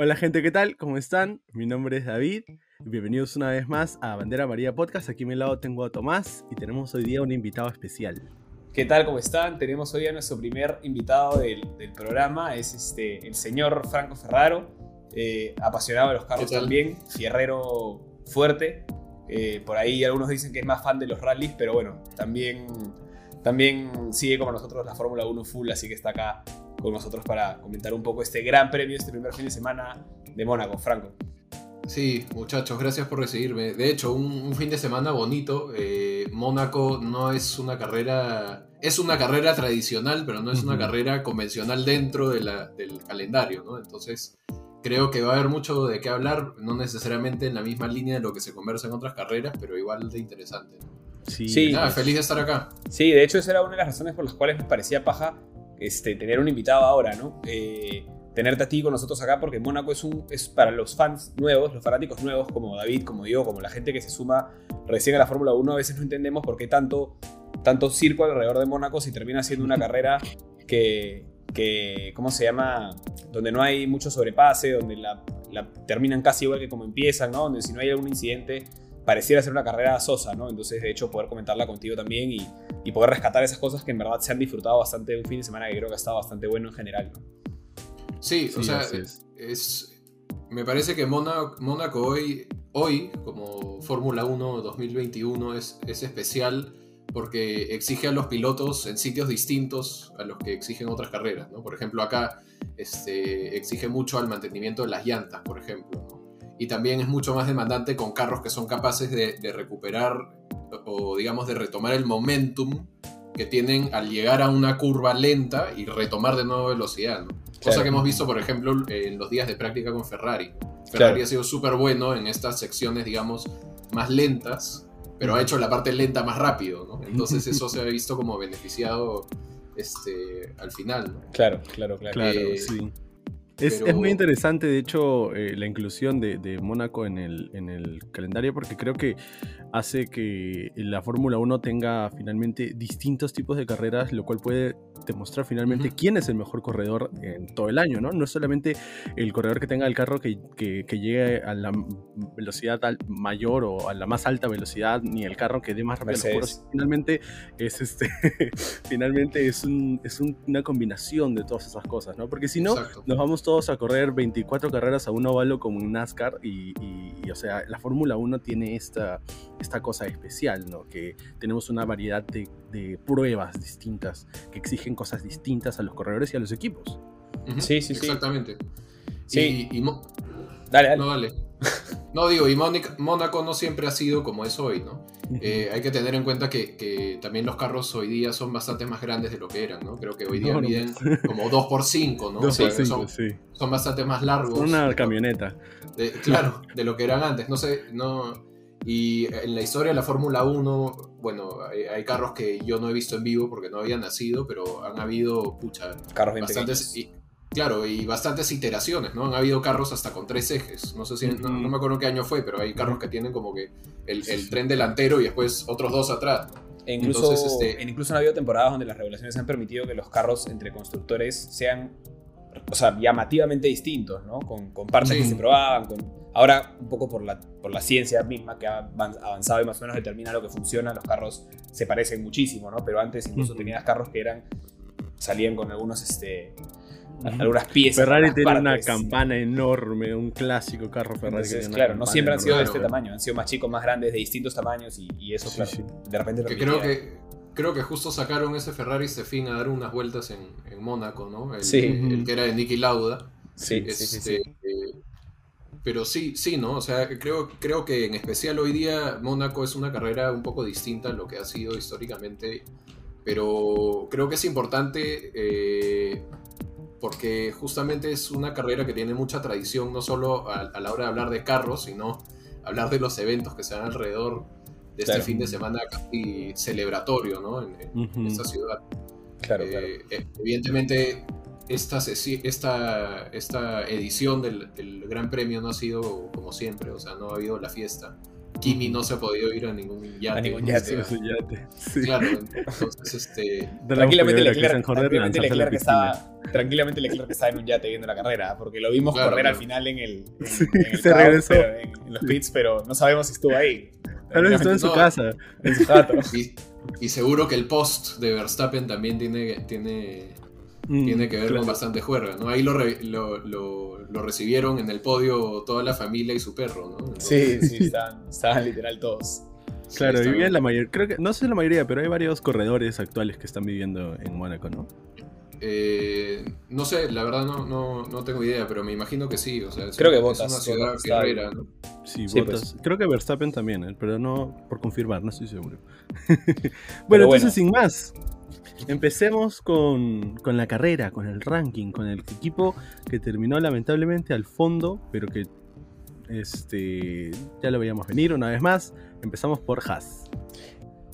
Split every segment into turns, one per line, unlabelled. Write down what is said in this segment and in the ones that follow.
Hola gente, ¿qué tal? ¿Cómo están? Mi nombre es David. Bienvenidos una vez más a Bandera María Podcast. Aquí a mi lado tengo a Tomás y tenemos hoy día un invitado especial.
¿Qué tal? ¿Cómo están? Tenemos hoy a nuestro primer invitado del, programa. Es este, el señor Franco Ferraro, eh, apasionado de los carros también, fierrero fuerte. Eh, por ahí algunos dicen que es más fan de los rallies, pero bueno, también, también sigue como nosotros la Fórmula 1 full, así que está acá con nosotros para comentar un poco este gran premio, este primer fin de semana de Mónaco. Franco.
Sí, muchachos, gracias por recibirme. De hecho, un, fin de semana bonito. Eh, Mónaco no es una carrera. Es una carrera tradicional, pero no es una carrera convencional dentro del calendario, ¿no? Entonces, creo que va a haber mucho de qué hablar, no necesariamente en la misma línea de lo que se conversa en otras carreras, pero igual de interesante.
Sí,
Nada, feliz de estar acá.
Sí, de hecho, esa era una de las razones por las cuales me parecía paja este, tener un invitado ahora, ¿no? Eh, tenerte a ti con nosotros acá porque Mónaco es, un, es para los fans nuevos, los fanáticos nuevos como David, como yo, como la gente que se suma recién a la Fórmula 1, a veces no entendemos por qué tanto, tanto circo alrededor de Mónaco si termina siendo una carrera que, que, ¿cómo se llama? Donde no hay mucho sobrepase, donde la, la terminan casi igual que como empiezan, ¿no? Donde si no hay algún incidente pareciera ser una carrera sosa, ¿no? Entonces, de hecho, poder comentarla contigo también y, y, poder rescatar esas cosas que en verdad se han disfrutado bastante de un fin de semana que creo que ha estado bastante bueno en general, ¿no?
Sí, o sea, es. me parece que Mónaco hoy, hoy, como Fórmula 1 2021, es, es especial porque exige a los pilotos en sitios distintos a los que exigen otras carreras, ¿no? Por ejemplo, acá este, exige mucho al mantenimiento de las llantas, por ejemplo, ¿no? Y también es mucho más demandante con carros que son capaces de, recuperar o digamos de retomar el momentum que tienen al llegar a una curva lenta y retomar de nuevo velocidad. Cosa que hemos visto, por ejemplo, en los días de práctica con Ferrari. Ferrari ha sido súper bueno en estas secciones, digamos, más lentas, pero ha hecho la parte lenta más rápido. ¿no? Entonces eso se ha visto como beneficiado este, al final.
Claro, claro, claro.
claro eh, sí. Es, muy interesante, de hecho, eh, la inclusión de, Mónaco en el, en el, calendario porque creo que hace que la Fórmula 1 tenga finalmente distintos tipos de carreras, lo cual puede demostrar finalmente quién es el mejor corredor en todo el año, ¿no? No es solamente el corredor que tenga el carro que, que, llegue a la velocidad mayor o a la más alta velocidad, ni el carro que dé más rápido finalmente es este finalmente es, un, es una combinación de todas esas cosas, ¿no? Porque si no, nos vamos todos a correr 24 carreras a un óvalo como un NASCAR y, y o sea, la Fórmula 1 tiene esta esta cosa especial, ¿no? Que tenemos una variedad de, de pruebas distintas que exigen cosas distintas a los corredores y a los equipos.
Sí, sí, sí. Exactamente. Sí. Y,
dale, dale.
No, dale. No, digo, y Mónaco no siempre ha sido como es hoy, ¿no? Eh, hay que tener en cuenta que, que, también los carros hoy día son bastante más grandes de lo que eran, ¿no? Creo que hoy día miden como 2x5, ¿no?
2 x son, sí.
son bastante más largos.
Una camioneta.
claro, de lo que eran antes. No sé, no y en la historia de la Fórmula 1, bueno, hay, carros que yo no he visto en vivo porque no había nacido, pero han habido, pucha,
carros
bastantes, y, claro, y bastantes iteraciones, ¿no? Han habido carros hasta con tres ejes. No sé si, no, me acuerdo qué año fue, pero hay carros que tienen como que el, tren delantero y después otros dos atrás.
E incluso, este... incluso han habido temporadas donde las regulaciones han permitido que los carros entre constructores sean o sea, llamativamente distintos, ¿no? Con, con partes que se probaban, con Ahora, un poco por la, por la ciencia misma que ha avanzado y más o menos determina lo que funciona, los carros se parecen muchísimo, ¿no? Pero antes incluso tenías carros que eran, salían con algunos, este, algunas piezas.
Ferrari tiene una campana enorme, un clásico carro Ferrari.
claro, no siempre han sido de este tamaño, han sido más chicos, más grandes, de distintos tamaños y, eso, claro, de repente...
Que creo que creo que justo sacaron ese Ferrari fin a dar unas vueltas en, en Mónaco, ¿no? El,
sí.
el, que era de Nicky Lauda.
Sí, sí, sí,
este, pero sí, sí, ¿no? O sea, creo, creo que en especial hoy día Mónaco es una carrera un poco distinta a lo que ha sido históricamente, pero creo que es importante eh, porque justamente es una carrera que tiene mucha tradición, no solo a, la hora de hablar de carros, sino hablar de los eventos que se dan alrededor de este fin de semana casi celebratorio, ¿no? En, esta ciudad.
Claro, claro.
Eh, evidentemente esta, esta, esta edición del, Gran Premio no ha sido como siempre, o sea, no ha habido la fiesta Kimi no se ha podido ir a ningún yate.
A ningún yate.
Este, sí. Claro, entonces este.
Tranquilamente Leclerc, tranquilamente Leclerc estaba. Tranquilamente Leclerc estaba en un yate viendo la carrera, porque lo vimos correr al final en el, en, el
se regresó.
en, los pits, pero no sabemos si estuvo ahí.
Tal vez estuvo en su casa,
en su jato.
Y, y, seguro que el post de Verstappen también tiene, tiene Mm, tiene que ver con bastante juerga, ¿no? Ahí lo, lo, lo, recibieron en el podio toda la familia y su perro, ¿no?
sí, sí, estaban, literal todos.
Claro, vivían la mayoría, creo que, no sé la mayoría, pero hay varios corredores actuales que están viviendo en Mónaco, ¿no?
Eh, no sé, la verdad no, no, no, tengo idea, pero me imagino que sí. O sea,
creo que Bottas.
Es una ciudad guerrera, ¿no?
Sí, sí Bottas. Pues. Creo que Verstappen también, ¿eh? pero no por confirmar, no estoy seguro. bueno, entonces sin más, Empecemos con, con, la carrera, con el ranking, con el equipo que terminó lamentablemente al fondo, pero que este, ya lo veíamos venir una vez más. Empezamos por Haas.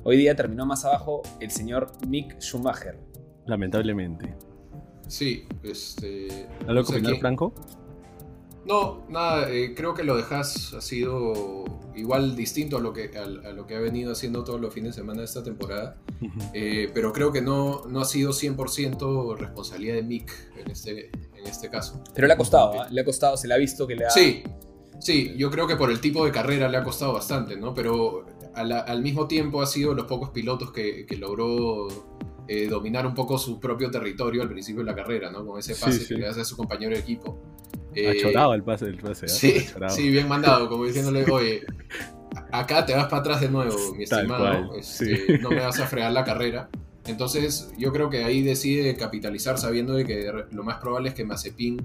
Hoy día terminó más abajo el señor Mick Schumacher.
Lamentablemente.
Sí, este.
¿Algo que opinar, Franco?
No, nada, eh, creo que lo de Haas ha sido igual distinto a lo que, a, lo que ha venido haciendo todos los fines de semana de esta temporada, eh, pero creo que no, no ha sido 100% responsabilidad de Mick en este, en este caso.
Pero le ha costado, ¿eh? le ha costado, se le ha visto que le ha...
Sí, sí, yo creo que por el tipo de carrera le ha costado bastante, ¿no? Pero al, mismo tiempo ha sido los pocos pilotos que, que logró dominar un poco su propio territorio al principio de la carrera, ¿no? Con ese pase que le hace a su compañero de equipo.
Eh, chorado el pase del pase. ¿eh?
Sí, sí, bien mandado, como diciéndole, oye, acá te vas para atrás de nuevo, mi estimado. Este, no me vas a fregar la carrera. Entonces, yo creo que ahí decide capitalizar sabiendo de que lo más probable es que Mazepin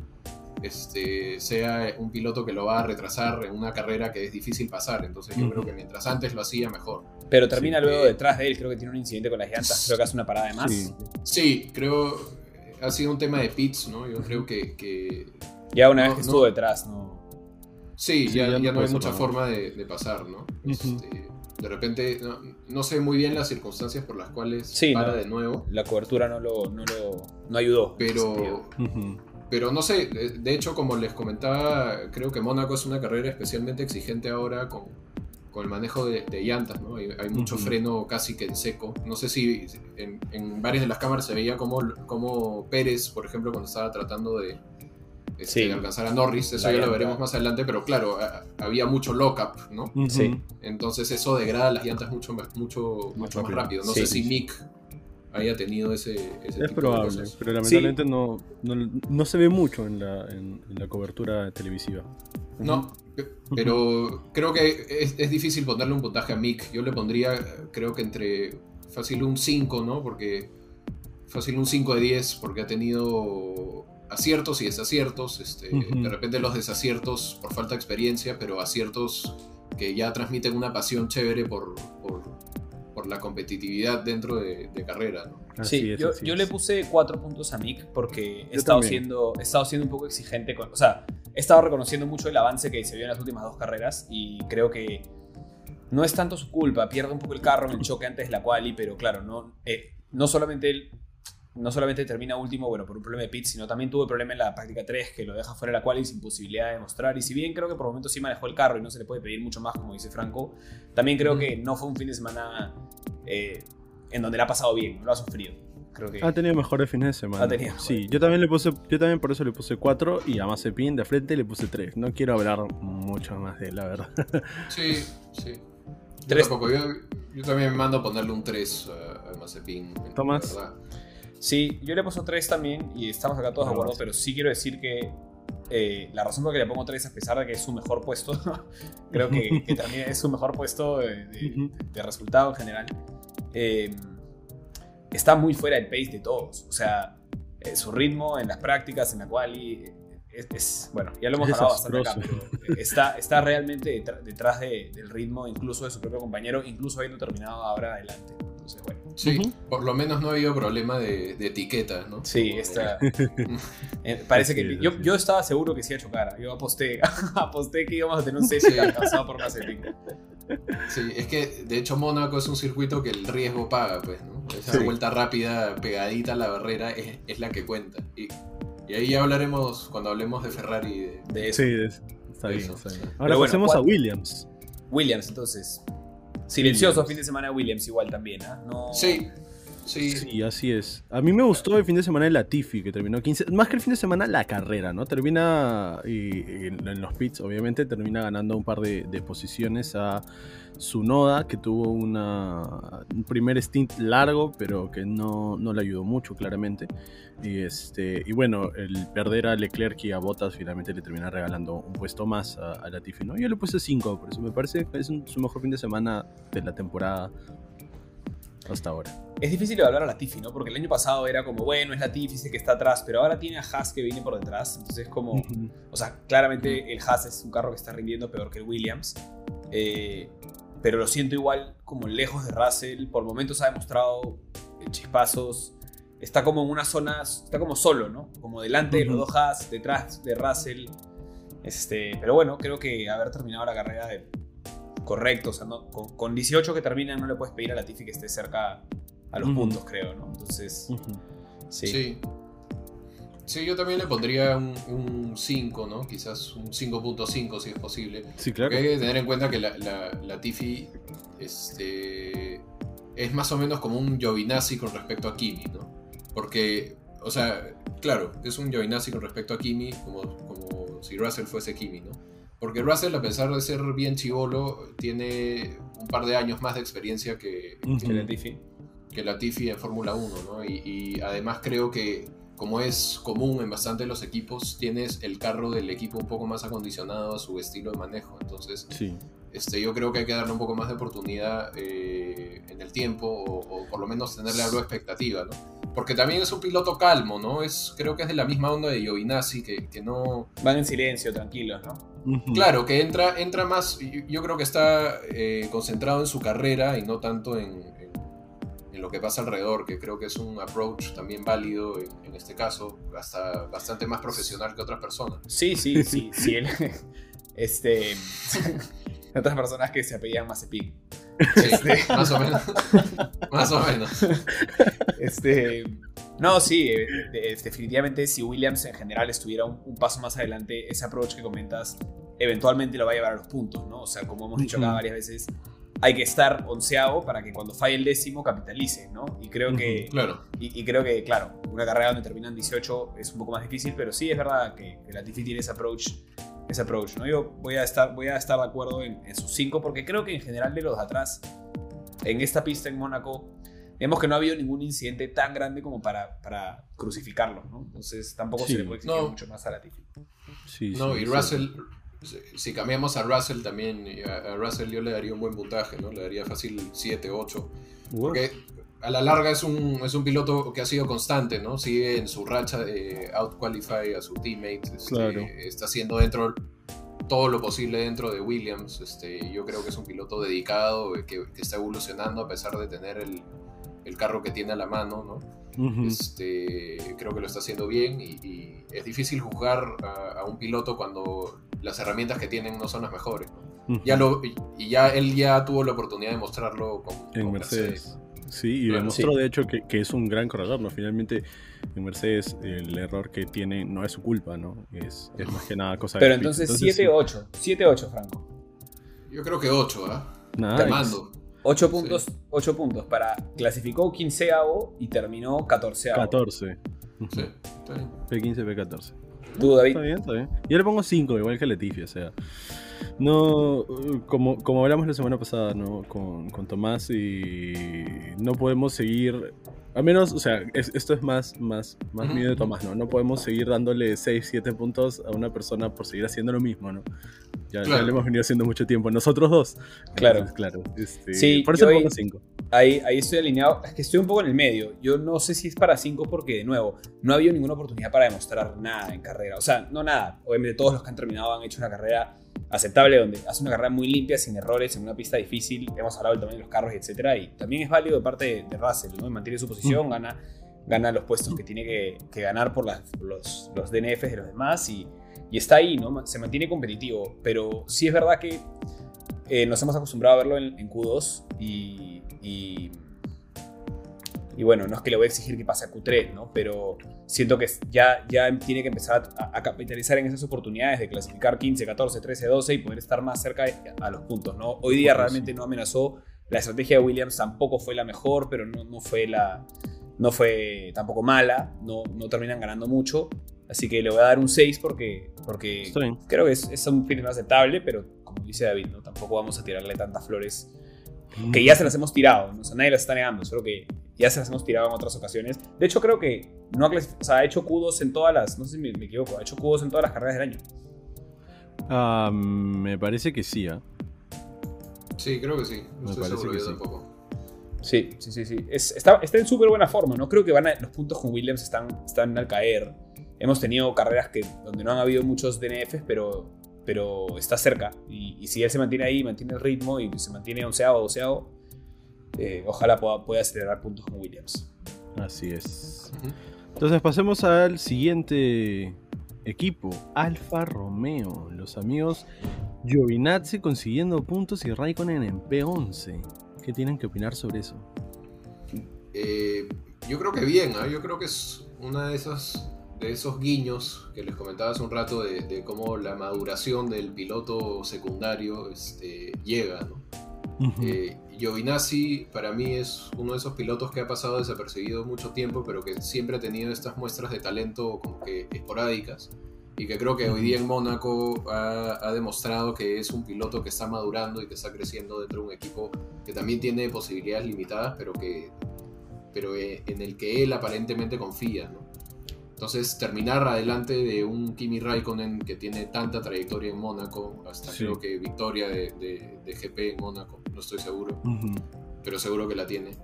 este, sea un piloto que lo va a retrasar en una carrera que es difícil pasar. Entonces, yo creo que mientras antes lo hacía, mejor.
Pero termina luego detrás de él, creo que tiene un incidente con las llantas, creo que hace una parada de más.
Sí, creo ha sido un tema de pits, ¿no? Yo creo que
ya una vez que estuvo detrás, ¿no?
Sí, ya, no, hay mucha forma de, pasar, ¿no? Este, de repente, no, sé muy bien las circunstancias por las cuales para de nuevo.
La cobertura no lo, no lo no ayudó.
Pero, pero no sé, de, hecho, como les comentaba, creo que Mónaco es una carrera especialmente exigente ahora con, con el manejo de, llantas, ¿no? Hay, mucho freno casi que en seco. No sé si en, en, varias de las cámaras se veía como, como Pérez, por ejemplo, cuando estaba tratando de este, alcanzar a Norris, eso ya lo veremos más adelante, pero claro, había mucho lockup, ¿no?
Sí.
Entonces eso degrada las llantas mucho, mucho, mucho más rápido. No sé si Mick haya tenido ese, ese
Es probable, pero lamentablemente no, no, se ve mucho en la, en, la cobertura televisiva.
No, pero creo que es, es, difícil ponerle un puntaje a Mick. Yo le pondría, creo que entre fácil un 5, ¿no? Porque fácil un 5 de 10, porque ha tenido aciertos y desaciertos, este, de repente los desaciertos por falta de experiencia, pero aciertos que ya transmiten una pasión chévere por, por, la competitividad dentro de, carrera. ¿no?
Sí, yo, le puse cuatro puntos a Mick porque he estado, siendo, he estado siendo un poco exigente con... O sea, he estado reconociendo mucho el avance que se vio en las últimas dos carreras y creo que no es tanto su culpa, pierde un poco el carro en el choque antes de la quali, pero claro, no, eh, no solamente él no solamente termina último, bueno, por un problema de pit, sino también tuvo el problema en la práctica 3, que lo deja fuera de la cual y sin posibilidad de mostrar. Y si bien creo que por momentos sí manejó el carro y no se le puede pedir mucho más, como dice Franco, también creo que no fue un fin de semana eh, en donde le ha pasado bien, lo ha sufrido. Creo que
ha tenido mejores fines de semana.
Ha tenido.
Sí, yo también le puse, yo también por eso le puse 4 y a Mazepin de frente le puse 3. No quiero hablar mucho más de él, la verdad.
Sí, sí. Yo, tampoco, yo, yo, también mando a ponerle un 3 a, Mazepin.
Tomás.
Sí, yo le puse 3 también y estamos acá todos de acuerdo, pero sí quiero decir que eh, la razón por la que le pongo 3, a pesar de que es su mejor puesto, creo que, también es su mejor puesto de, resultado en general, em, está muy fuera del pace de todos. O sea, eh, su ritmo en las prácticas, en la cual es, bueno, ya lo hemos hablado bastante acá, pero está, está realmente detrás del ritmo incluso de su propio compañero, incluso habiendo terminado ahora adelante. Entonces, bueno.
Sí, por lo menos no ha habido problema de, etiqueta, ¿no?
Sí, está. Eh, parece que. Yo, yo, estaba seguro que sí iba a chocar. Yo aposté, aposté que íbamos a tener un session alcanzado por Mazepin.
Sí, es que de hecho Mónaco es un circuito que el riesgo paga, pues, ¿no? Esa vuelta rápida, pegadita a la barrera, es, es la que cuenta. Y, y, ahí ya hablaremos cuando hablemos de Ferrari.
De, eso. Sí, está, bien, Ahora pasemos a Williams.
Williams, entonces. Silencioso fin de semana de Williams igual también, ¿ah? No...
Sí, Sí.
sí. así es. A mí me gustó el fin de semana de Latifi, que terminó 15. Más que el fin de semana, la carrera, ¿no? Termina y, en, los pits, obviamente, termina ganando un par de, posiciones a Sunoda, que tuvo una, un primer stint largo, pero que no, no, le ayudó mucho, claramente. Y, este, y bueno, el perder a Leclerc y a Bottas finalmente le termina regalando un puesto más a, Latifi, ¿no? Yo le puse 5, por eso me parece que es su mejor fin de semana de la temporada hasta ahora.
Es difícil evaluar a Latifi, ¿no? Porque el año pasado era como, bueno, es Latifi, sé que está atrás, pero ahora tiene a Haas que viene por detrás. Entonces es como, o sea, claramente el Haas es un carro que está rindiendo peor que el Williams. Eh, pero lo siento igual como lejos de Russell. Por momentos ha demostrado chispazos. Está como en una zona, está como solo, ¿no? Como delante de los dos Haas, detrás de Russell. Este, pero bueno, creo que haber terminado la carrera de correcto. O sea, con, 18 que terminan no le puedes pedir a la Tifi que esté cerca a los puntos, creo, ¿no? Entonces,
sí. sí. yo también le pondría un 5, ¿no? Quizás un 5.5 si es posible.
Sí, claro.
hay que tener en cuenta que la, la, Tifi este, es más o menos como un Giovinazzi con respecto a Kimi, ¿no? Porque, o sea, claro, es un Giovinazzi con respecto a Kimi, como, como si Russell fuese Kimi, ¿no? Porque Russell, a pesar de ser bien chivolo, tiene un par de años más de experiencia que,
que Latifi.
Que Latifi en Fórmula 1, ¿no? Y, además creo que, como es común en bastante los equipos, tienes el carro del equipo un poco más acondicionado a su estilo de manejo. Entonces,
sí.
este, yo creo que hay que darle un poco más de oportunidad eh, en el tiempo, o, o, por lo menos tenerle algo de expectativa, ¿no? Porque también es un piloto calmo, ¿no? Es, creo que es de la misma onda de Giovinazzi, que, que no...
Van en silencio, tranquilos, ¿no?
Claro, que entra, entra más, yo, creo que está eh, concentrado en su carrera y no tanto en, en, lo que pasa alrededor, que creo que es un approach también válido en, este caso, hasta bastante más profesional que otras personas.
Sí, sí, sí, sí. este, otras personas que se apellían Mazepin.
Sí, este, más o menos. más o menos.
Este, no, sí, eh, definitivamente si Williams en general estuviera un, paso más adelante, ese approach que comentas eventualmente lo va a llevar a los puntos, ¿no? O sea, como hemos dicho acá varias veces, hay que estar onceavo para que cuando falle el décimo capitalice, ¿no? Y creo que,
claro.
Y, creo que, claro, una carrera donde terminan 18 es un poco más difícil, pero sí es verdad que, la Latifi tiene ese approach, ese approach, ¿no? Yo voy a estar, voy a estar de acuerdo en, en sus 5 porque creo que en general de los de atrás, en esta pista en Mónaco, Vemos que no ha habido ningún incidente tan grande como para, para crucificarlo, ¿no? Entonces tampoco se le puede exigir mucho más a Latifi.
Sí, no, y Russell, si cambiamos a Russell también, a, Russell yo le daría un buen puntaje, ¿no? Le daría fácil 7, 8. Porque a la larga es un, es un piloto que ha sido constante, ¿no? Sigue en su racha de out-qualify a su teammate. Este, está haciendo dentro todo lo posible dentro de Williams. Este, yo creo que es un piloto dedicado, que, que está evolucionando a pesar de tener el, el carro que tiene a la mano, ¿no? este, creo que lo está haciendo bien y, es difícil juzgar a, un piloto cuando las herramientas que tienen no son las mejores. ya lo, y ya él ya tuvo la oportunidad de mostrarlo con,
en Mercedes. Sí, y demostró de hecho que, es un gran corredor, ¿no? Finalmente en Mercedes el error que tiene no es su culpa, ¿no? Es, es más que nada cosa
Pero entonces 7-8, 7-8 Franco.
Yo creo que 8, ¿ah? Te mando.
8 puntos, 8 puntos para. Clasificó 15 y terminó 14
14.
Sí, está bien.
P15, P14.
¿Tú, David?
Está bien, está bien. Yo le pongo 5, igual que Letifi, o sea. No, como, como hablamos la semana pasada, ¿no? Con, con Tomás y no podemos seguir al menos, o sea, esto es más, más, más mío de Tomás, ¿no? No podemos seguir dándole 6, 7 puntos a una persona por seguir haciendo lo mismo, ¿no? Ya, ya lo hemos venido haciendo mucho tiempo. Nosotros dos.
Claro.
claro. Este,
sí,
por eso pongo 5.
Ahí, ahí estoy alineado. Es que estoy un poco en el medio. Yo no sé si es para 5 porque, de nuevo, no ha habido ninguna oportunidad para demostrar nada en carrera. O sea, no nada. Obviamente todos los que han terminado han hecho una carrera aceptable, donde hace una carrera muy limpia, sin errores, en una pista difícil. Hemos hablado del tamaño de los carros, etcétera, y también es válido de parte de, Russell, ¿no? Mantiene su posición, gana, gana los puestos que tiene que, ganar por, los, los, DNFs de los demás y, y, está ahí, ¿no? Se mantiene competitivo, pero sí es verdad que eh, nos hemos acostumbrado a verlo en, Q2 y, y bueno, no es que le voy a exigir que pase a Q3, ¿no? Pero siento que ya, ya tiene que empezar a, capitalizar en esas oportunidades de clasificar 15, 14, 13, 12 y poder estar más cerca a los puntos, ¿no? Hoy día realmente no amenazó. La estrategia de Williams tampoco fue la mejor, pero no, no fue la... No fue tampoco mala, no, no terminan ganando mucho. Así que le voy a dar un 6 porque, porque creo que es, es un fin aceptable, pero como dice David, ¿no? tampoco vamos a tirarle tantas flores que ya se las hemos tirado, ¿no? o sea, nadie las está negando, solo que ya se las hemos tirado en otras ocasiones. De hecho, creo que no ha, o sea, ha hecho Q2 en todas las, no sé si me, equivoco, ha hecho Q2 en todas las carreras del año.
Ah, me parece que sí, ¿ah?
Sí, creo que sí.
me parece que sí.
Sí, sí, sí, sí. está, está, en súper buena forma, ¿no? Creo que van los puntos con Williams están, están al caer. Hemos tenido carreras que, donde no han habido muchos DNFs, pero pero está cerca. Y, si él se mantiene ahí, mantiene el ritmo y se mantiene onceavo o doceavo, eh, ojalá pueda, pueda, acelerar puntos con Williams.
Así es. Entonces pasemos al siguiente equipo, Alfa Romeo. Los amigos Giovinazzi consiguiendo puntos y Raikkonen en P11. ¿Qué tienen que opinar sobre eso?
Eh, yo creo que bien, ¿ah? yo creo que es una de esas de esos guiños que les comentaba hace un rato de, cómo la maduración del piloto secundario este, llega, ¿no? Eh, Giovinazzi para mí es uno de esos pilotos que ha pasado desapercibido mucho tiempo, pero que siempre ha tenido estas muestras de talento como que esporádicas y que creo que hoy día en Mónaco ha, demostrado que es un piloto que está madurando y que está creciendo dentro de un equipo que también tiene posibilidades limitadas, pero que pero eh, en el que él aparentemente confía, ¿no? Entonces, terminar adelante de un Kimi Raikkonen que tiene tanta trayectoria en Mónaco, hasta creo que victoria de, GP en Mónaco, no estoy seguro, pero seguro que la tiene.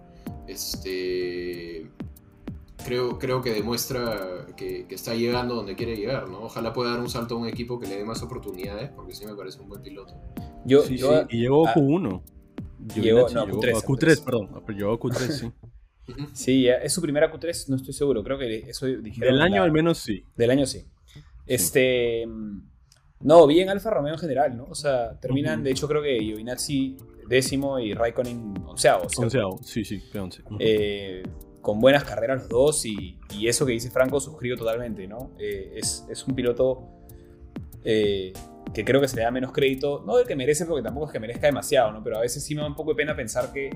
Este, creo, creo que demuestra que, está llegando donde quiere llegar, ¿no? Ojalá pueda dar un salto a un equipo que le dé más oportunidades, porque sí me parece un buen piloto.
Yo, sí, y llegó a Q1. Llegó, no, Q3, a Q3, perdón. Llegó a Q3, sí.
Sí, es su primera Q3, no estoy seguro, creo que eso dijeron.
Del año al menos sí.
Del año sí. Este. No, bien Alfa Romeo en general, ¿no? O sea, terminan, de hecho creo que Giovinazzi décimo y Raikkonen onceavo.
Onceavo, sí, sí, once.
Eh, con buenas carreras los dos y, eso que dice Franco suscribo totalmente, ¿no? Eh, es, es, un piloto eh, que creo que se le da menos crédito, no del que merece porque tampoco es que merezca demasiado, ¿no? Pero a veces sí me da un poco de pena pensar que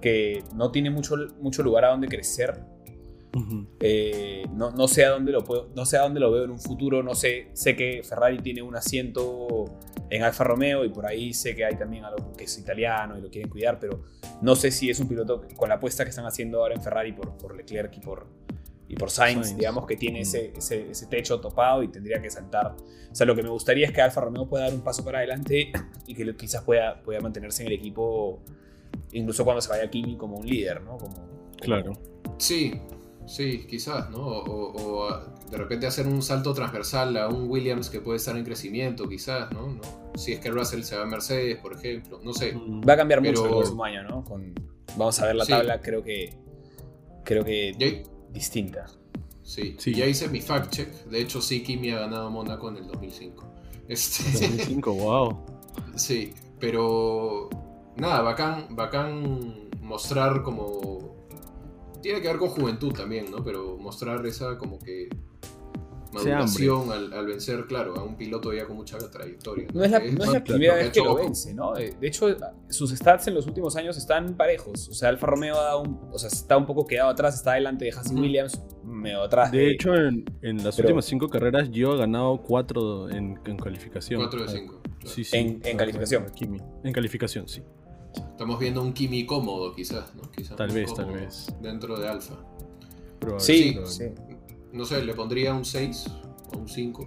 que no tiene mucho, mucho lugar a donde crecer. Eh, no, no, sé a dónde lo puedo, no sé a dónde lo veo en un futuro. No sé, sé que Ferrari tiene un asiento en Alfa Romeo y por ahí sé que hay también algo que es italiano y lo quieren cuidar, pero no sé si es un piloto con la apuesta que están haciendo ahora en Ferrari por, por Leclerc y por, y por Sainz, digamos que tiene ese, ese, ese, techo topado y tendría que saltar. O sea, lo que me gustaría es que Alfa Romeo pueda dar un paso para adelante y que quizás pueda, pueda mantenerse en el equipo incluso cuando se vaya Kimi como un líder, ¿no? Como,
claro.
Sí, sí, quizás, ¿no? O, de repente hacer un salto transversal a un Williams que puede estar en crecimiento, quizás, ¿no? Si es que Russell se va a Mercedes, por ejemplo, no sé.
Mm. Va a cambiar mucho el próximo año, ¿no? vamos a ver la tabla, creo que. Creo que. distinta.
Sí. sí, ya hice mi fact check. De hecho, sí, Kimi ha ganado Mónaco en el 2005.
Este... 2005, wow.
Sí, pero nada, bacán, bacán mostrar como... Tiene que ver con juventud también, ¿no? Pero mostrar esa como que maduración al, vencer, claro, a un piloto ya con mucha trayectoria.
No, es la, primera vez que lo vence, ¿no? De hecho, sus stats en los últimos años están parejos. O sea, Alfa Romeo ha un, o sea, está un poco quedado atrás, está delante de Hassan Williams, medio atrás.
De, hecho, en, las últimas cinco carreras, yo he ganado cuatro en, calificación.
Cuatro de cinco.
Sí, sí. En, calificación.
En calificación, sí.
Estamos viendo un Kimi cómodo, quizás, ¿no?
tal vez, tal vez.
Dentro de Alfa.
Sí, sí.
No sé, le pondría un 6 o un 5.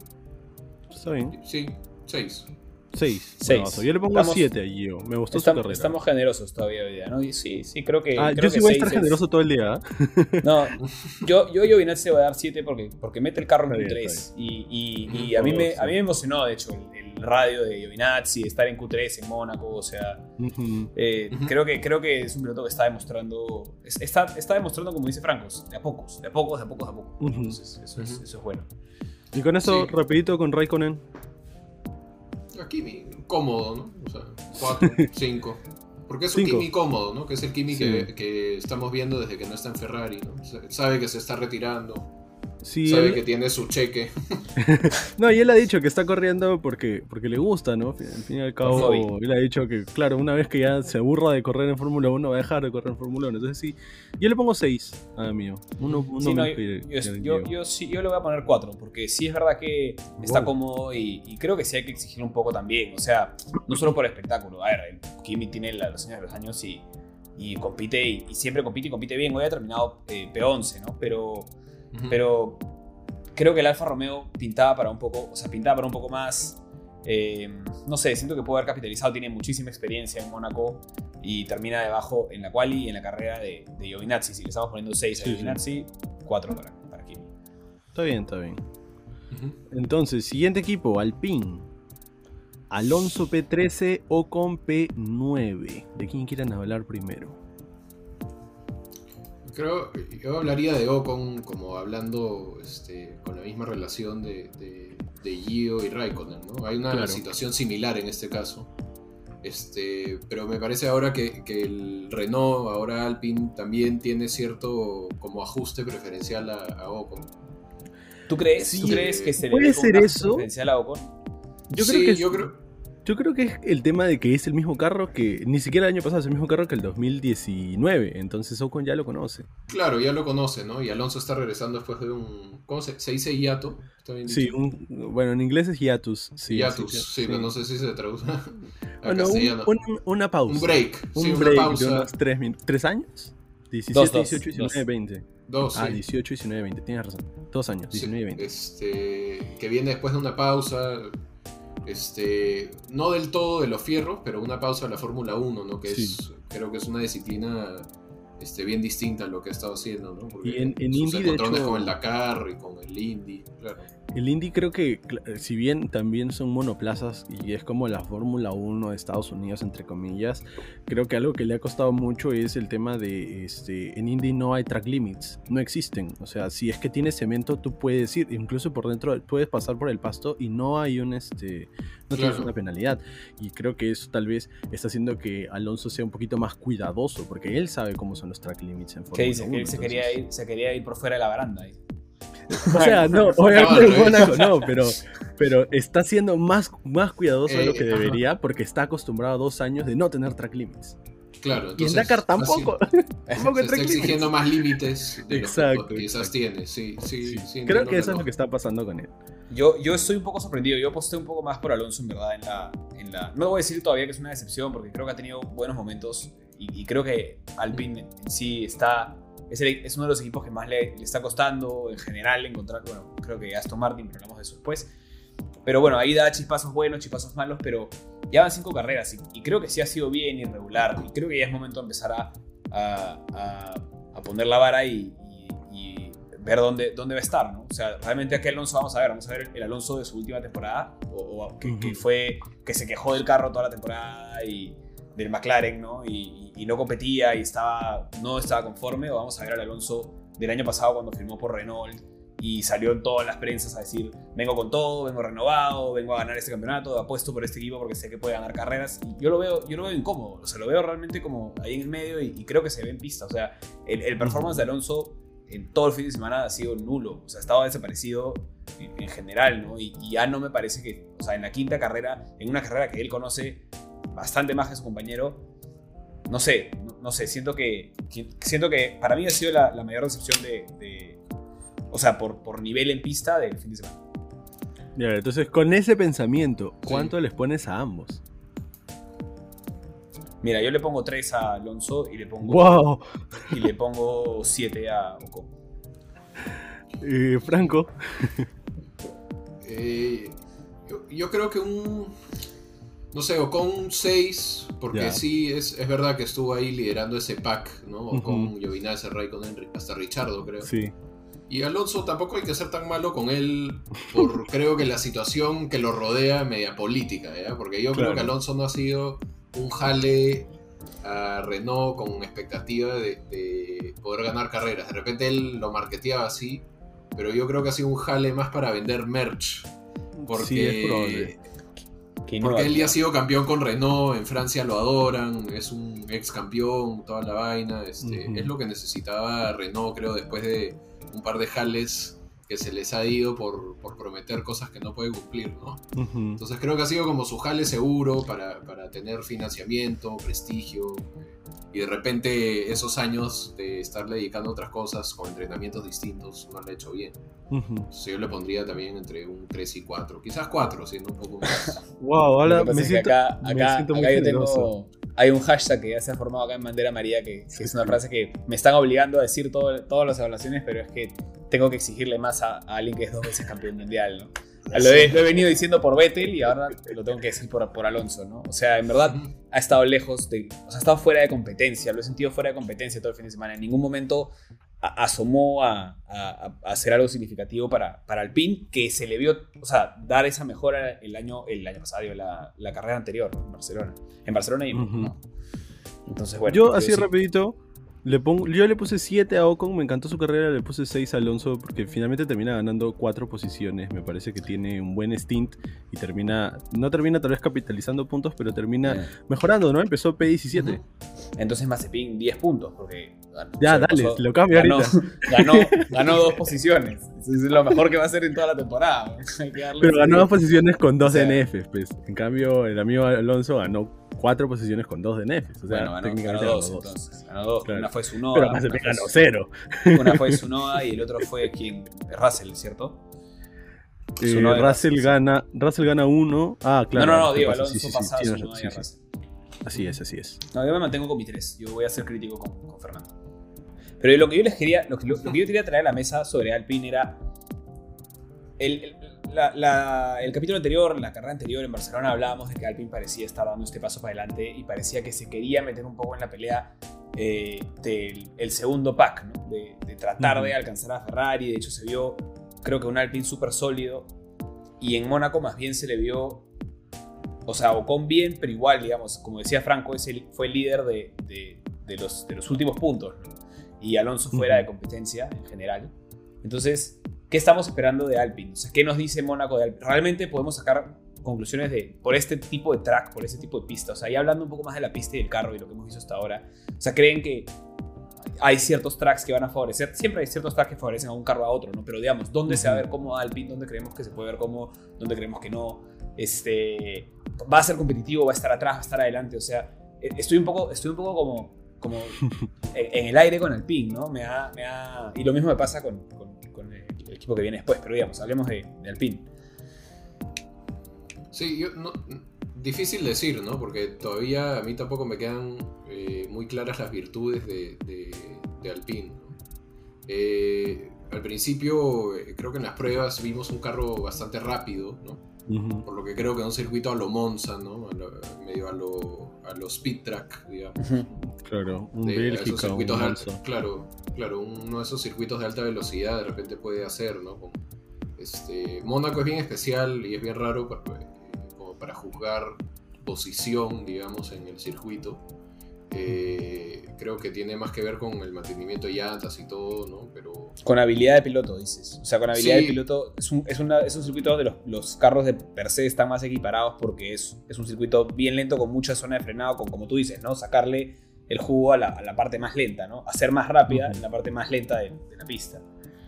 Está bien.
Sí, 6.
6. 6. Yo le pongo 7 a Gio. Me gustó
estamos,
su carrera.
Estamos generosos todavía hoy día, ¿no? sí, sí, creo que.
Ah,
yo
sí voy a estar generoso todo el día.
¿eh? No, yo, yo a se voy a dar 7 porque, porque mete el carro en Q3. Y, y, y a, mí me, a mí me emocionó, de hecho, el, radio de Giovinazzi, estar en Q3 en Mónaco, o sea, eh, creo, que, creo que es un piloto que está demostrando, está, está demostrando, como dice Franco, de a pocos, de a pocos, de a pocos, de a pocos. Entonces, eso, es, eso, es, bueno.
Y con eso, rapidito con Raikkonen.
Aquí cómodo, ¿no? O sea, 4, 5. Porque es un Kimi cómodo, ¿no? Que es el Kimi que, que, estamos viendo desde que no está en Ferrari, ¿no? Sabe que se está retirando Sabe que tiene su cheque.
no, y él ha dicho que está corriendo porque, porque le gusta, ¿no? Al fin y al cabo, él ha dicho que, claro, una vez que ya se aburra de correr en Fórmula 1, va a dejar de correr en Fórmula 1. Entonces sí, yo le pongo 6 a mío. Uno, uno
yo, yo, sí, yo le voy a poner 4, porque sí es verdad que está cómodo y, creo que sí hay que exigir un poco también. O sea, no solo por espectáculo. A ver, Kimi tiene los años de los años y, y compite, y, siempre compite y compite bien. Hoy ha terminado eh, P11, ¿no? Pero pero creo que el Alfa Romeo pintaba para un poco, o sea, pintaba para un poco más. Eh, no sé, siento que puede haber capitalizado, tiene muchísima experiencia en Mónaco y termina debajo en la quali y en la carrera de, de Giovinazzi. Si le estamos poniendo 6 a Giovinazzi, 4 para, para Kimi.
Está bien, está bien. Entonces, siguiente equipo, Alpine. Alonso P13 o con P9. ¿De quién quieran hablar primero?
Creo, yo hablaría de Ocon como hablando este, con la misma relación de, de, Gio y Raikkonen, ¿no? Hay una situación similar en este caso. Este, pero me parece ahora que, el Renault, ahora Alpine, también tiene cierto como ajuste preferencial a, Ocon.
¿Tú crees, ¿tú crees que se
le puede ser eso?
preferencial a Ocon?
Yo creo que yo creo,
yo creo que es el tema de que es el mismo carro que ni siquiera el año pasado es el mismo carro que el 2019, entonces Ocon ya lo conoce.
Claro, ya lo conoce, ¿no? Y Alonso está regresando después de un ¿cómo se, se dice hiato?
Sí, bueno, en inglés es hiatus.
Sí, hiatus, sí, pero no sé si se traduce a
bueno, una pausa.
Un break,
un break pausa. de unos tres, tres años. 17, 18, 19, 20.
Dos,
ah, 18, 19, 20, tienes razón. Dos años, 19 y 20.
Este, que viene después de una pausa, este, no del todo de los fierros, pero una pausa en la Fórmula 1, ¿no? Que es, creo que es una disciplina este, bien distinta a lo que ha estado haciendo, ¿no?
Porque y en, en Indy, de
hecho, con el Dakar y con el Indy, claro.
El Indy creo que, si bien también son monoplazas y es como la Fórmula 1 de Estados Unidos, entre comillas, creo que algo que le ha costado mucho es el tema de, este, en Indy no hay track limits, no existen. O sea, si es que tienes cemento, tú puedes ir, incluso por dentro, puedes pasar por el pasto y no hay un, este, no tienes una penalidad. Y creo que eso tal vez está haciendo que Alonso sea un poquito más cuidadoso, porque él sabe cómo son los track limits en Fórmula 1.
¿Qué dice? que él se, quería ir, se quería ir por fuera de la baranda ahí.
O sea, no, obviamente no, pero, pero está siendo más, más cuidadoso de lo que eh, debería porque está acostumbrado a dos años de no tener track limits.
Claro,
y en Dakar tampoco.
tampoco está exigiendo más límites de exacto, que quizás tiene. Sí, sí,
sí, Creo que eso es lo que está pasando con él.
Yo, yo estoy un poco sorprendido. Yo aposté un poco más por Alonso, en verdad, en la, en la... No voy a decir todavía que es una decepción, porque creo que ha tenido buenos momentos. Y, y creo que Alpine en sí está es, uno de los equipos que más le, está costando en general encontrar, bueno, creo que Aston Martin, pero hablamos de eso después. Pero bueno, ahí da chispazos buenos, chispazos malos, pero ya van cinco carreras y, creo que sí ha sido bien irregular. Y creo que ya es momento de empezar a, a, poner la vara y, ver dónde, dónde va a estar, ¿no? O sea, realmente a qué Alonso vamos a ver. Vamos a ver el Alonso de su última temporada, o, que, fue, que se quejó del carro toda la temporada y del McLaren, ¿no? Y, no competía y estaba, no estaba conforme. O vamos a ver al Alonso del año pasado cuando firmó por Renault y salió en todas las prensas a decir, vengo con todo, vengo renovado, vengo a ganar este campeonato, apuesto por este equipo porque sé que puede ganar carreras. Y yo lo veo, yo lo veo incómodo, o sea, lo veo realmente como ahí en el medio y, creo que se ve en pista. O sea, el, performance de Alonso en todo el fin de semana ha sido nulo, o sea, estaba desaparecido en, general, ¿no? Y, y, ya no me parece que, o sea, en la quinta carrera, en una carrera que él conoce bastante más que su compañero. No sé, no, sé, siento que, siento que para mí ha sido la, mayor decepción de, o sea, por, por nivel en pista del fin de semana.
entonces con ese pensamiento, ¿cuánto les pones a ambos?
Mira, yo le pongo 3 a Alonso y le pongo
wow.
y le pongo 7 a Ocon.
Eh, Franco.
Eh, yo, creo que un no sé, o con 6, porque sí, es, es, verdad que estuvo ahí liderando ese pack, ¿no? O con Giovinazzi, Raikkonen, hasta Richardo, creo.
Sí.
Y Alonso tampoco hay que ser tan malo con él, por creo que la situación que lo rodea media política, ¿ya? Porque yo creo que Alonso no ha sido un jale a Renault con expectativa de, poder ganar carreras. De repente él lo marketeaba así, pero yo creo que ha sido un jale más para vender merch. Porque Porque él ya ha sido campeón con Renault, en Francia lo adoran, es un ex campeón, toda la vaina. Este, Es lo que necesitaba Renault, creo, después de un par de jales que se les ha ido por, prometer cosas que no puede cumplir, ¿no? Entonces creo que ha sido como su jale seguro para, para tener financiamiento, prestigio, y de repente esos años de estarle dedicando a otras cosas con entrenamientos distintos no lo ha hecho bien. yo le pondría también entre un 3 y 4, quizás 4, siendo un poco más.
wow, ahora me, siento,
acá, acá, yo tengo, hay un hashtag que ya se ha formado acá en Bandera María que, es una frase que me están obligando a decir todo, todas las evaluaciones, pero es que tengo que exigirle más a, a alguien que es dos veces campeón mundial, ¿no? Lo he, venido diciendo por Vettel y ahora lo tengo que decir por, por Alonso, ¿no? O sea, en verdad ha estado lejos de. O sea, ha estado fuera de competencia. Lo he sentido fuera de competencia todo el fin de semana. En ningún momento asomó a, hacer algo significativo para, para Alpine, que se le vio, o sea, dar esa mejora el año, el año pasado, la, la carrera anterior en Barcelona. En Barcelona y en.
Entonces, bueno. Yo, así rapidito le pongo, yo le puse 7 a Ocon, me encantó su carrera, le puse 6 a Alonso porque finalmente termina ganando 4 posiciones. Me parece que tiene un buen stint y termina, no termina tal vez capitalizando puntos, pero termina mejorando, ¿no? Empezó P17.
Entonces Mazepin 10 puntos porque...
ya, dale, lo cambio
ganó, Ganó, ganó, dos posiciones. Es lo mejor que va a hacer en toda la temporada.
pero ganó dos posiciones con dos DNF, pues. En cambio, el amigo Alonso ganó cuatro posiciones con dos DNFs. O sea,
bueno, ganó, técnicamente ganó dos, entonces. Ganó dos. Una fue Sunoda.
Pero más ganó cero.
Una fue Sunoda y el otro fue quien. Russell, ¿cierto?
Eh, Russell, gana, Russell gana uno. Ah, claro.
No, no, no, digo, Alonso sí, sí, pasado sí, Sunoda y Russell.
Así es, así es.
No, yo me mantengo con mi tres. Yo voy a ser crítico con, con Fernando. Pero lo que yo les quería, lo que, lo, que yo quería traer a la mesa sobre Alpine era el, el capítulo anterior, la carrera anterior en Barcelona, hablábamos de que Alpine parecía estar dando este paso para adelante y parecía que se quería meter un poco en la pelea eh, del segundo pack, de, tratar de alcanzar a Ferrari. De hecho, se vio, creo que un Alpine súper sólido. Y en Mónaco más bien se le vio, o sea, o con bien, pero igual, digamos, como decía Franco, es el, fue el líder de, de, los, de los últimos puntos. Y Alonso fuera de competencia en general. Entonces, ¿Qué estamos esperando de Alpine? O sea, ¿qué nos dice Mónaco de Alpine? Realmente podemos sacar conclusiones de por este tipo de track, por este tipo de pista. O sea, ya hablando un poco más de la pista y del carro y lo que hemos visto hasta ahora. O sea, creen que hay ciertos tracks que van a favorecer. Siempre hay ciertos tracks que favorecen a un carro a otro, ¿no? Pero digamos, ¿dónde se va a ver como Alpine? ¿Dónde creemos que se puede ver como? ¿Dónde creemos que no? Este, ¿Va a ser competitivo? ¿Va a estar atrás? ¿Va a estar adelante? O sea, e, estoy un poco, estoy un poco como, como en, el aire con Alpine, ¿no? Me ha, me ha, y lo mismo me pasa con, equipo que viene después, pero digamos, hablemos de, Alpine.
Sí, yo no, difícil decir, ¿no? Porque todavía a mí tampoco me quedan eh, muy claras las virtudes de, de, Alpine. Eh, al principio, eh, creo que en las pruebas vimos un carro bastante rápido, ¿no? Por lo que creo que un circuito a lo Monza, ¿no? medio a lo, a lo speed track, digamos.
Claro, un Bélgica, un
Claro, claro, uno de esos circuitos de alta velocidad de repente puede hacer, ¿no? este, Mónaco es bien especial y es bien raro para, como para juzgar posición, digamos, en el circuito. Eh, creo que tiene más que ver con el mantenimiento de llantas y todo, ¿no? Pero...
Con habilidad de piloto, dices. O sea, con habilidad de piloto es un, es, una, es un circuito donde los, carros de per se están más equiparados porque es, es un circuito bien lento con mucha zona de frenado, con como tú dices, ¿no? Sacarle el jugo a la, a la parte más lenta, ¿no? Hacer más rápida en la parte más lenta de, de la pista.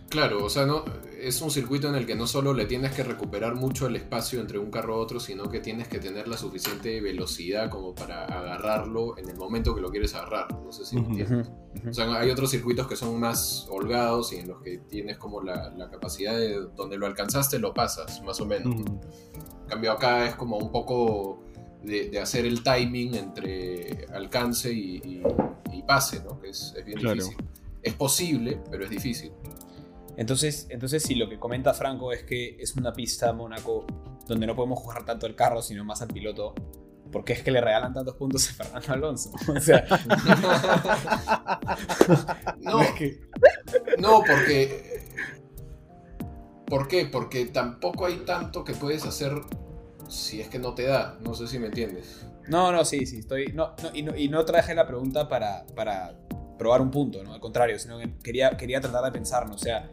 Claro, o sea, no, es un circuito en el que no solo le tienes que recuperar mucho el espacio entre un carro a otro, sino que tienes que tener la suficiente velocidad como para agarrarlo en el momento que lo quieres agarrar. No sé si me entiendes. O sea, hay otros circuitos que son más holgados y en los que tienes como la, capacidad de donde lo alcanzaste lo pasas, más o menos. En cambio acá es como un poco de, hacer el timing entre alcance y, pase, ¿no? Que es, bien difícil. Es posible, pero es difícil.
Entonces, entonces sí, lo que comenta Franco es que es una pista Mónaco donde no podemos jugar tanto el carro, sino más al piloto. Porque es que le regalan tantos puntos a Fernando Alonso. O sea.
no, no, porque. ¿Por qué? Porque tampoco hay tanto que puedes hacer si es que no te da. No sé si me entiendes.
No, no, sí, sí. Estoy. No, y, no, y no traje la pregunta para, para probar un punto, ¿no? Al contrario, sino que quería, quería tratar de pensar, ¿no? O sea,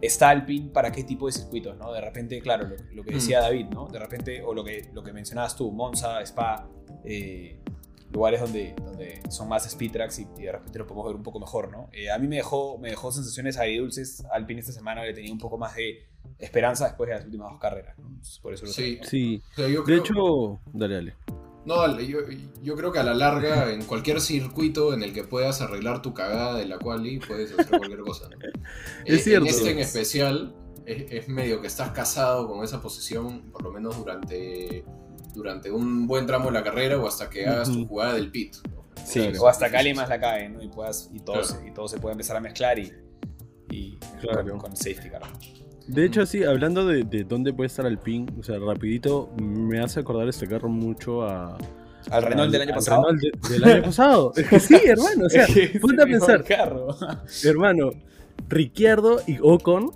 está Alpine para qué tipo de circuitos, ¿no? De repente, claro, lo, que decía mm. David, ¿no? De repente, o lo que, lo que mencionabas tú, Monza, Spa, eh, lugares donde, donde son más speed tracks y, de repente lo podemos ver un poco mejor, ¿no? Eh, a mí me dejó, me dejó sensaciones dulces Alpine esta semana, le tenía un poco más de esperanza después de las últimas dos carreras, ¿no? Por eso lo
Sí, sí. De hecho, dale, dale.
No, dale, yo, yo, creo que a la larga, en cualquier circuito en el que puedas arreglar tu cagada de la quali, puedes hacer cualquier cosa. ¿no?
es cierto.
En este en especial, es, es, medio que estás casado con esa posición, por lo menos durante durante un buen tramo de la carrera o hasta que hagas tu jugada del pit.
Sí, o hasta que alguien más la cae, ¿no? Y, puedas, y, todo se, y todo se puede empezar a mezclar y, y claro. con, safety car.
De hecho, sí, hablando de, de, dónde puede estar el pin, o sea, rapidito, me hace acordar este carro mucho a...
Al Renault del año pasado.
Renault del año pasado. Es que sí, hermano. O sea, ponte a pensar.
Carro.
Hermano, Ricciardo y Ocon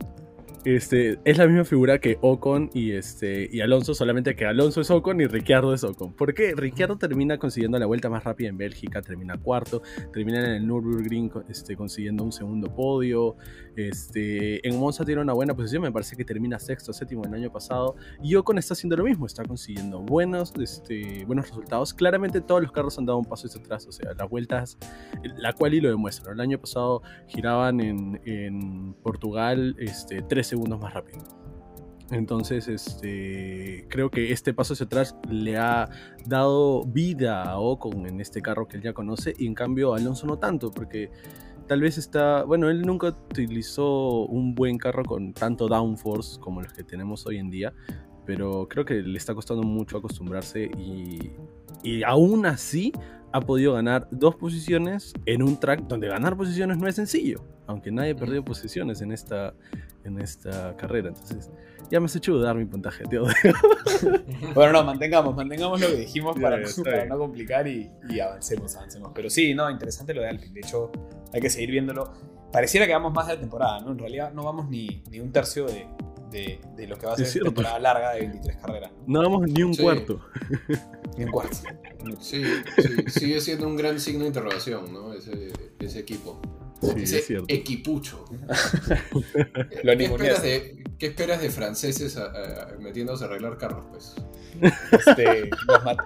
este, es la misma figura que Ocon y, este, y Alonso, solamente que Alonso es Ocon y Ricciardo es Ocon. ¿Por qué? Ricciardo termina consiguiendo la vuelta más rápida en Bélgica, termina cuarto, termina en el Nürburgring este, consiguiendo un segundo podio. Este, en Monza tiene una buena posición, me parece que termina sexto, séptimo el año pasado. Y Ocon está haciendo lo mismo, está consiguiendo buenos, este, buenos resultados. Claramente todos los carros han dado un paso hacia atrás, o sea, las vueltas, la cual y lo demuestra. El año pasado giraban en, en Portugal este, 13 segundos más rápido. Entonces, este, creo que este paso hacia atrás le ha dado vida a Ocon en este carro que él ya conoce y en cambio a Alonso no tanto, porque tal vez está, bueno, él nunca utilizó un buen carro con tanto downforce como los que tenemos hoy en día, pero creo que le está costando mucho acostumbrarse y, y aún así ha podido ganar dos posiciones en un track donde ganar posiciones no es sencillo, aunque nadie ha perdido posiciones en esta, en esta carrera. Entonces, ya me has hecho dudar mi puntaje, tío.
bueno, no, mantengamos, mantengamos lo que dijimos para, no complicar y, avancemos, avancemos. Pero sí, no, interesante lo de Alpine. De hecho, hay que seguir viéndolo. Pareciera que vamos más de la temporada, ¿no? En realidad no vamos ni, ni un tercio de, de, lo que va a ser una temporada larga de 23 carreras.
No, vamos ni un cuarto.
ni un cuarto.
Sí, sí, sigue siendo un gran signo de interrogación, ¿no? Ese, ese equipo. Ese equipucho. ¿Qué, esperas de, ¿Qué, esperas de, franceses metiéndose a arreglar carros, pues?
Este,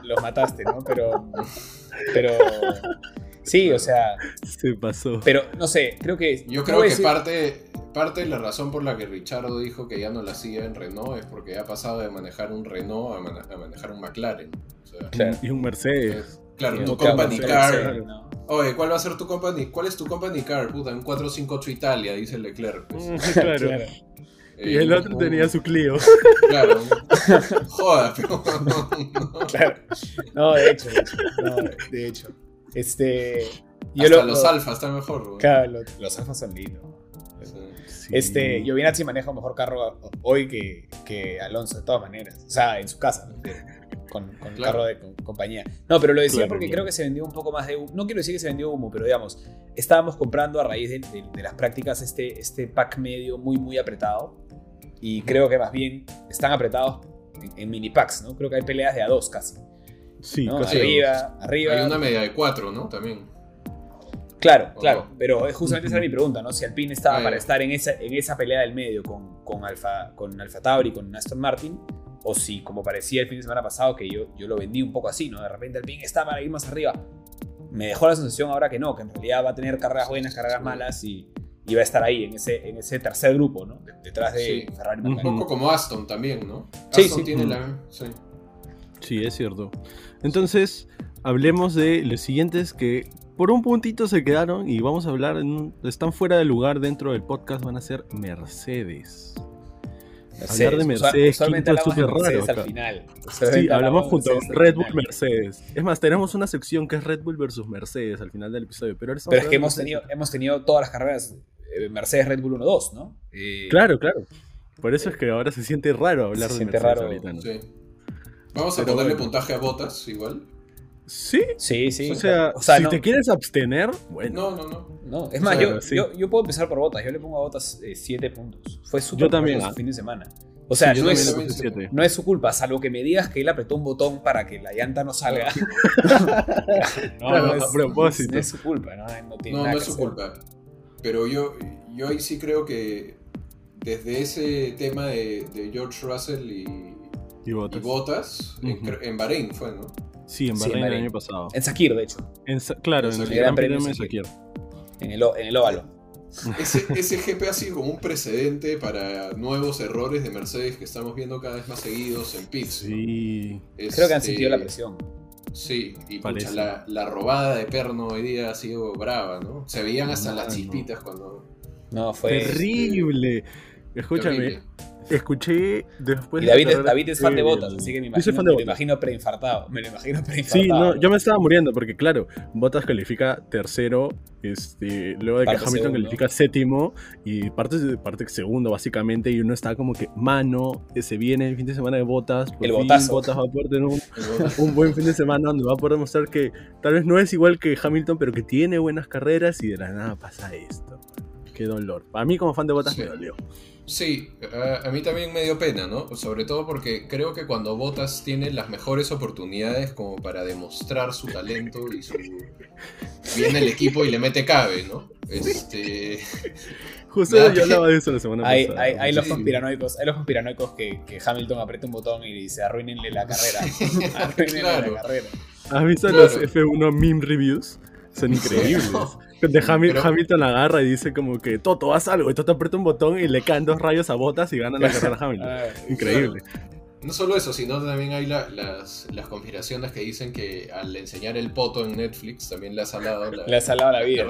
los, mataste, ¿no? Pero. Pero. Sí, o sea.
Se pasó.
Pero, no sé, creo que.
Yo creo que parte, parte de la razón por la que Richardo dijo que ya no la hacía en Renault es porque ha pasado de manejar un Renault a, manejar un McLaren.
Y un Mercedes.
Claro, tu company car. Oye, ¿cuál va a ser tu company? ¿Cuál es tu company car? Puta, un 458 Italia, dice Leclerc. Pues.
claro. y el otro tenía su Clio.
Claro. Joda, pero.
claro. No, de hecho, de hecho. No, de hecho. Este.
Yo Hasta los alfas están mejor.
Claro, los, alfas son lindos. Sí. Este, Giovinazzi maneja un mejor carro hoy que, que Alonso, de todas maneras. O sea, en su casa. ¿no? Con, el carro de compañía. No, pero lo decía porque creo que se vendió un poco más de humo. No quiero decir que se vendió humo, pero digamos, estábamos comprando a raíz de, las prácticas este, este pack medio muy, muy apretado. Y creo que más bien están apretados en, mini packs, ¿no? Creo que hay peleas de a dos casi.
Sí,
casi arriba, arriba.
Hay una media de cuatro, ¿no? También.
Claro, claro, pero justamente esa era mi pregunta, ¿no? Si Alpine estaba para estar en esa, en esa pelea del medio con, con, Alfa, con Alfa Tauri, con Aston Martin, o si, como parecía el fin de semana pasado, que yo, yo lo vendí un poco así, ¿no? De repente el pin está para ir más arriba. Me dejó la sensación ahora que no, que en realidad va a tener carreras buenas, carreras malas y, y va a estar ahí, en ese, en ese tercer grupo, ¿no? Detrás de Ferrari.
Un poco como Aston también, ¿no?
Sí,
Aston
sí.
tiene la... Sí.
sí, es cierto. Entonces, hablemos de los siguientes que por un puntito se quedaron y vamos a hablar, están fuera de lugar dentro del podcast, van a ser Mercedes. Hablar de Mercedes,
usualmente es súper raro. Al final.
Sí, hablamos junto a Red Bull Mercedes. Es más, tenemos una sección que es Red Bull versus Mercedes al final del episodio. Pero,
es que hemos tenido, hemos tenido todas las carreras eh, Mercedes Red Bull 1-2, ¿no?
Eh, claro, claro. Por eso es que ahora se siente raro hablar de Mercedes
raro,
ahorita.
Sí. Vamos a ponerle puntaje a botas igual.
Sí.
Sí, sí.
O sea, si te quieres abstener, bueno.
No, no, no.
no es más, yo, yo, puedo empezar por botas. Yo le pongo a botas 7 eh, puntos. Fue súper
Yo también.
Su fin de semana. O sea, no, es, no, es, su culpa, salvo que me digas que él apretó un botón para que la llanta no salga.
no, no, es, a propósito.
No es su culpa, ¿no? No,
no, no es su culpa. Pero yo, yo ahí sí creo que desde ese tema de, George Russell y,
y
Bottas, en, Bahrein fue, ¿no?
Sí, en Bahrein, el año pasado.
En Sakir, de hecho.
claro, en, el Gran Premio de Sakir.
En el, en el óvalo.
Ese, ese, GP ha sido como un precedente para nuevos errores de Mercedes que estamos viendo cada vez más seguidos en pits.
Sí.
Creo que han sentido la presión.
Sí, y pucha, la, la, robada de perno hoy día ha sido brava, ¿no? Se veían hasta las chispitas cuando.
No, fue.
Terrible. Escúchame. Escuché después
y David, es, David es fan de Botas, así que me imagino, me lo imagino preinfartado. Me lo imagino preinfartado.
Sí, no, yo me estaba muriendo porque, claro, Botas califica tercero, este, luego de que Hamilton califica séptimo y parte, parte segundo, básicamente. Y uno está como que, mano, se viene el fin de semana de Botas.
el Botas
va a poder tener un, un, buen fin de semana donde va a poder demostrar que tal vez no es igual que Hamilton, pero que tiene buenas carreras y de la nada pasa esto. Qué dolor. Para mí, como fan de Botas, me dolió.
Sí, a, mí también me dio pena, ¿no? Sobre todo porque creo que cuando Botas tiene las mejores oportunidades como para demostrar su talento y su... Viene el equipo y le mete cabe, ¿no? Este...
Justo yo hablaba de eso la semana pasada.
Hay, los conspiranoicos, hay los conspiranoicos que, que, Hamilton apriete un botón y dice arruinenle la carrera. arruinenle la carrera.
¿Has visto los F1 meme reviews? Son increíbles. De Hamilton agarra y dice como que Toto, haz algo. Y Toto aprieta un botón y le caen dos rayos a botas y gana la carrera a Hamilton. Ah, Increíble.
No solo eso, sino también hay las, las, conspiraciones que dicen que al enseñar el poto en Netflix también le ha salado la,
le ha salado la vida.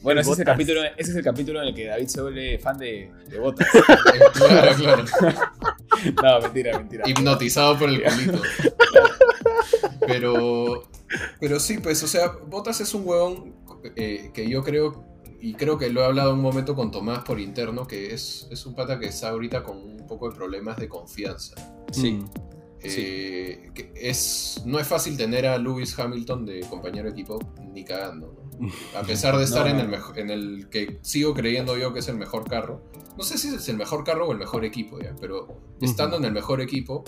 Bueno, ese es, el capítulo, ese es el capítulo en el que David se vuelve fan de, de botas.
claro, claro.
no, mentira, mentira.
Hipnotizado por el culito. Pero, pero sí, pues, o sea, Botas es un huevón eh, que yo creo, y creo que lo he hablado un momento con Tomás por interno, que es, es un pata que está ahorita con un poco de problemas de confianza.
Sí.
Eh, es, no es fácil tener a Lewis Hamilton de compañero de equipo ni cagando. A pesar de estar en, el en el que sigo creyendo yo que es el mejor carro. No sé si es el mejor carro o el mejor equipo, ya, pero estando en el mejor equipo,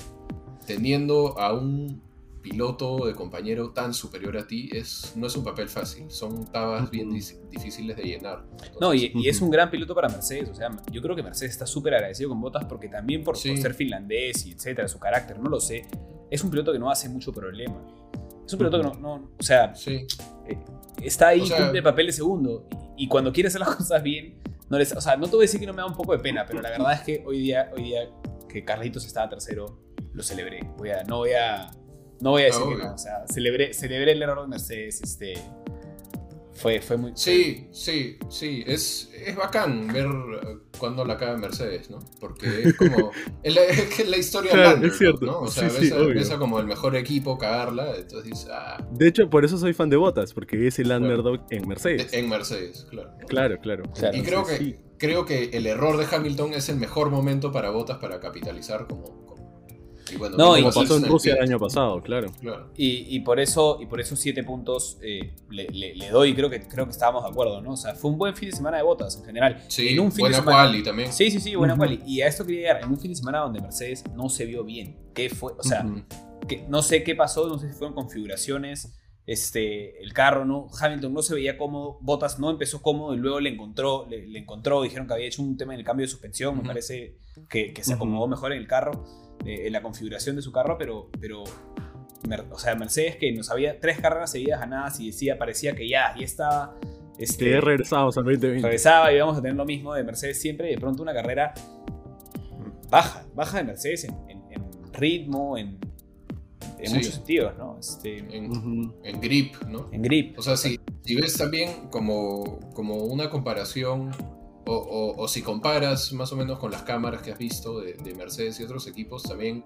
teniendo a un piloto de compañero tan superior a ti es, no es un papel fácil, son tabas bien difíciles de llenar.
no, y, es un gran piloto para Mercedes, o sea, yo creo que Mercedes está súper agradecido con Botas porque también por, ser finlandés y etcétera, su carácter, no lo sé, es un piloto que no hace mucho problema. Es un piloto que no, o sea, eh, está ahí, cumple el papel de segundo y, cuando quiere hacer las cosas bien, no les, o sea, no te voy a decir que no me da un poco de pena, pero la verdad es que hoy día, hoy día que Carlitos estaba tercero, lo celebré. Voy a, no voy a no voy a decir que no, o sea, celebré, celebré el error de Mercedes, este, fue, fue muy...
Sí, sí, sí, es, es bacán ver uh, cuando la caga Mercedes, ¿no? Porque es como, es la, es la historia
claro, es cierto.
¿no? O sea, sí, ves, a, como el mejor equipo cagarla, entonces dices, ah.
De hecho, por eso soy fan de Botas, porque es el underdog en Mercedes.
en Mercedes, claro.
Claro, claro.
y creo que, creo que el error de Hamilton es el mejor momento para Botas para capitalizar como
y bueno, no, como pasó en Rusia el año pasado, claro.
Y, por eso, y por esos siete puntos eh, le, doy, creo que, creo que estábamos de acuerdo, ¿no? O sea, fue un buen fin de semana de botas en general.
Sí,
en un
fin buena quali también.
Sí, sí, sí, buena quali. Y a esto quería llegar, en un fin de semana donde Mercedes no se vio bien. ¿Qué fue? O sea, que, no sé qué pasó, no sé si fueron configuraciones. Este, el carro, ¿no? Hamilton no se veía cómodo, Bottas no empezó cómodo y luego le encontró, le, encontró, dijeron que había hecho un tema en el cambio de suspensión, me parece que, que se acomodó mejor en el carro en la configuración de su carro, pero, pero o sea, Mercedes que nos había tres carreras seguidas ganadas y decía, parecía que ya, ya estaba.
Este, que regresamos al 2020.
Regresaba y íbamos a tener lo mismo de Mercedes siempre y de pronto una carrera baja, baja de Mercedes en, ritmo, en, en muchos sentidos, ¿no? Este,
en, grip, ¿no?
En grip.
O sea, si, si ves también como, como una comparación o, si comparas más o menos con las cámaras que has visto de, Mercedes y otros equipos, también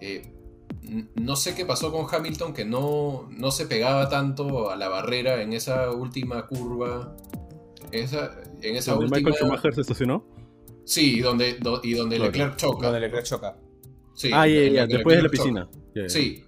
eh, no sé qué pasó con Hamilton, que no, no se pegaba tanto a la barrera en esa última curva. Esa, en esa
¿Donde
última...
Michael Schumacher se estacionó?
Sí, y donde, y donde Leclerc choca.
Donde Leclerc choca.
Sí, ah, ya, después de la piscina.
Sí,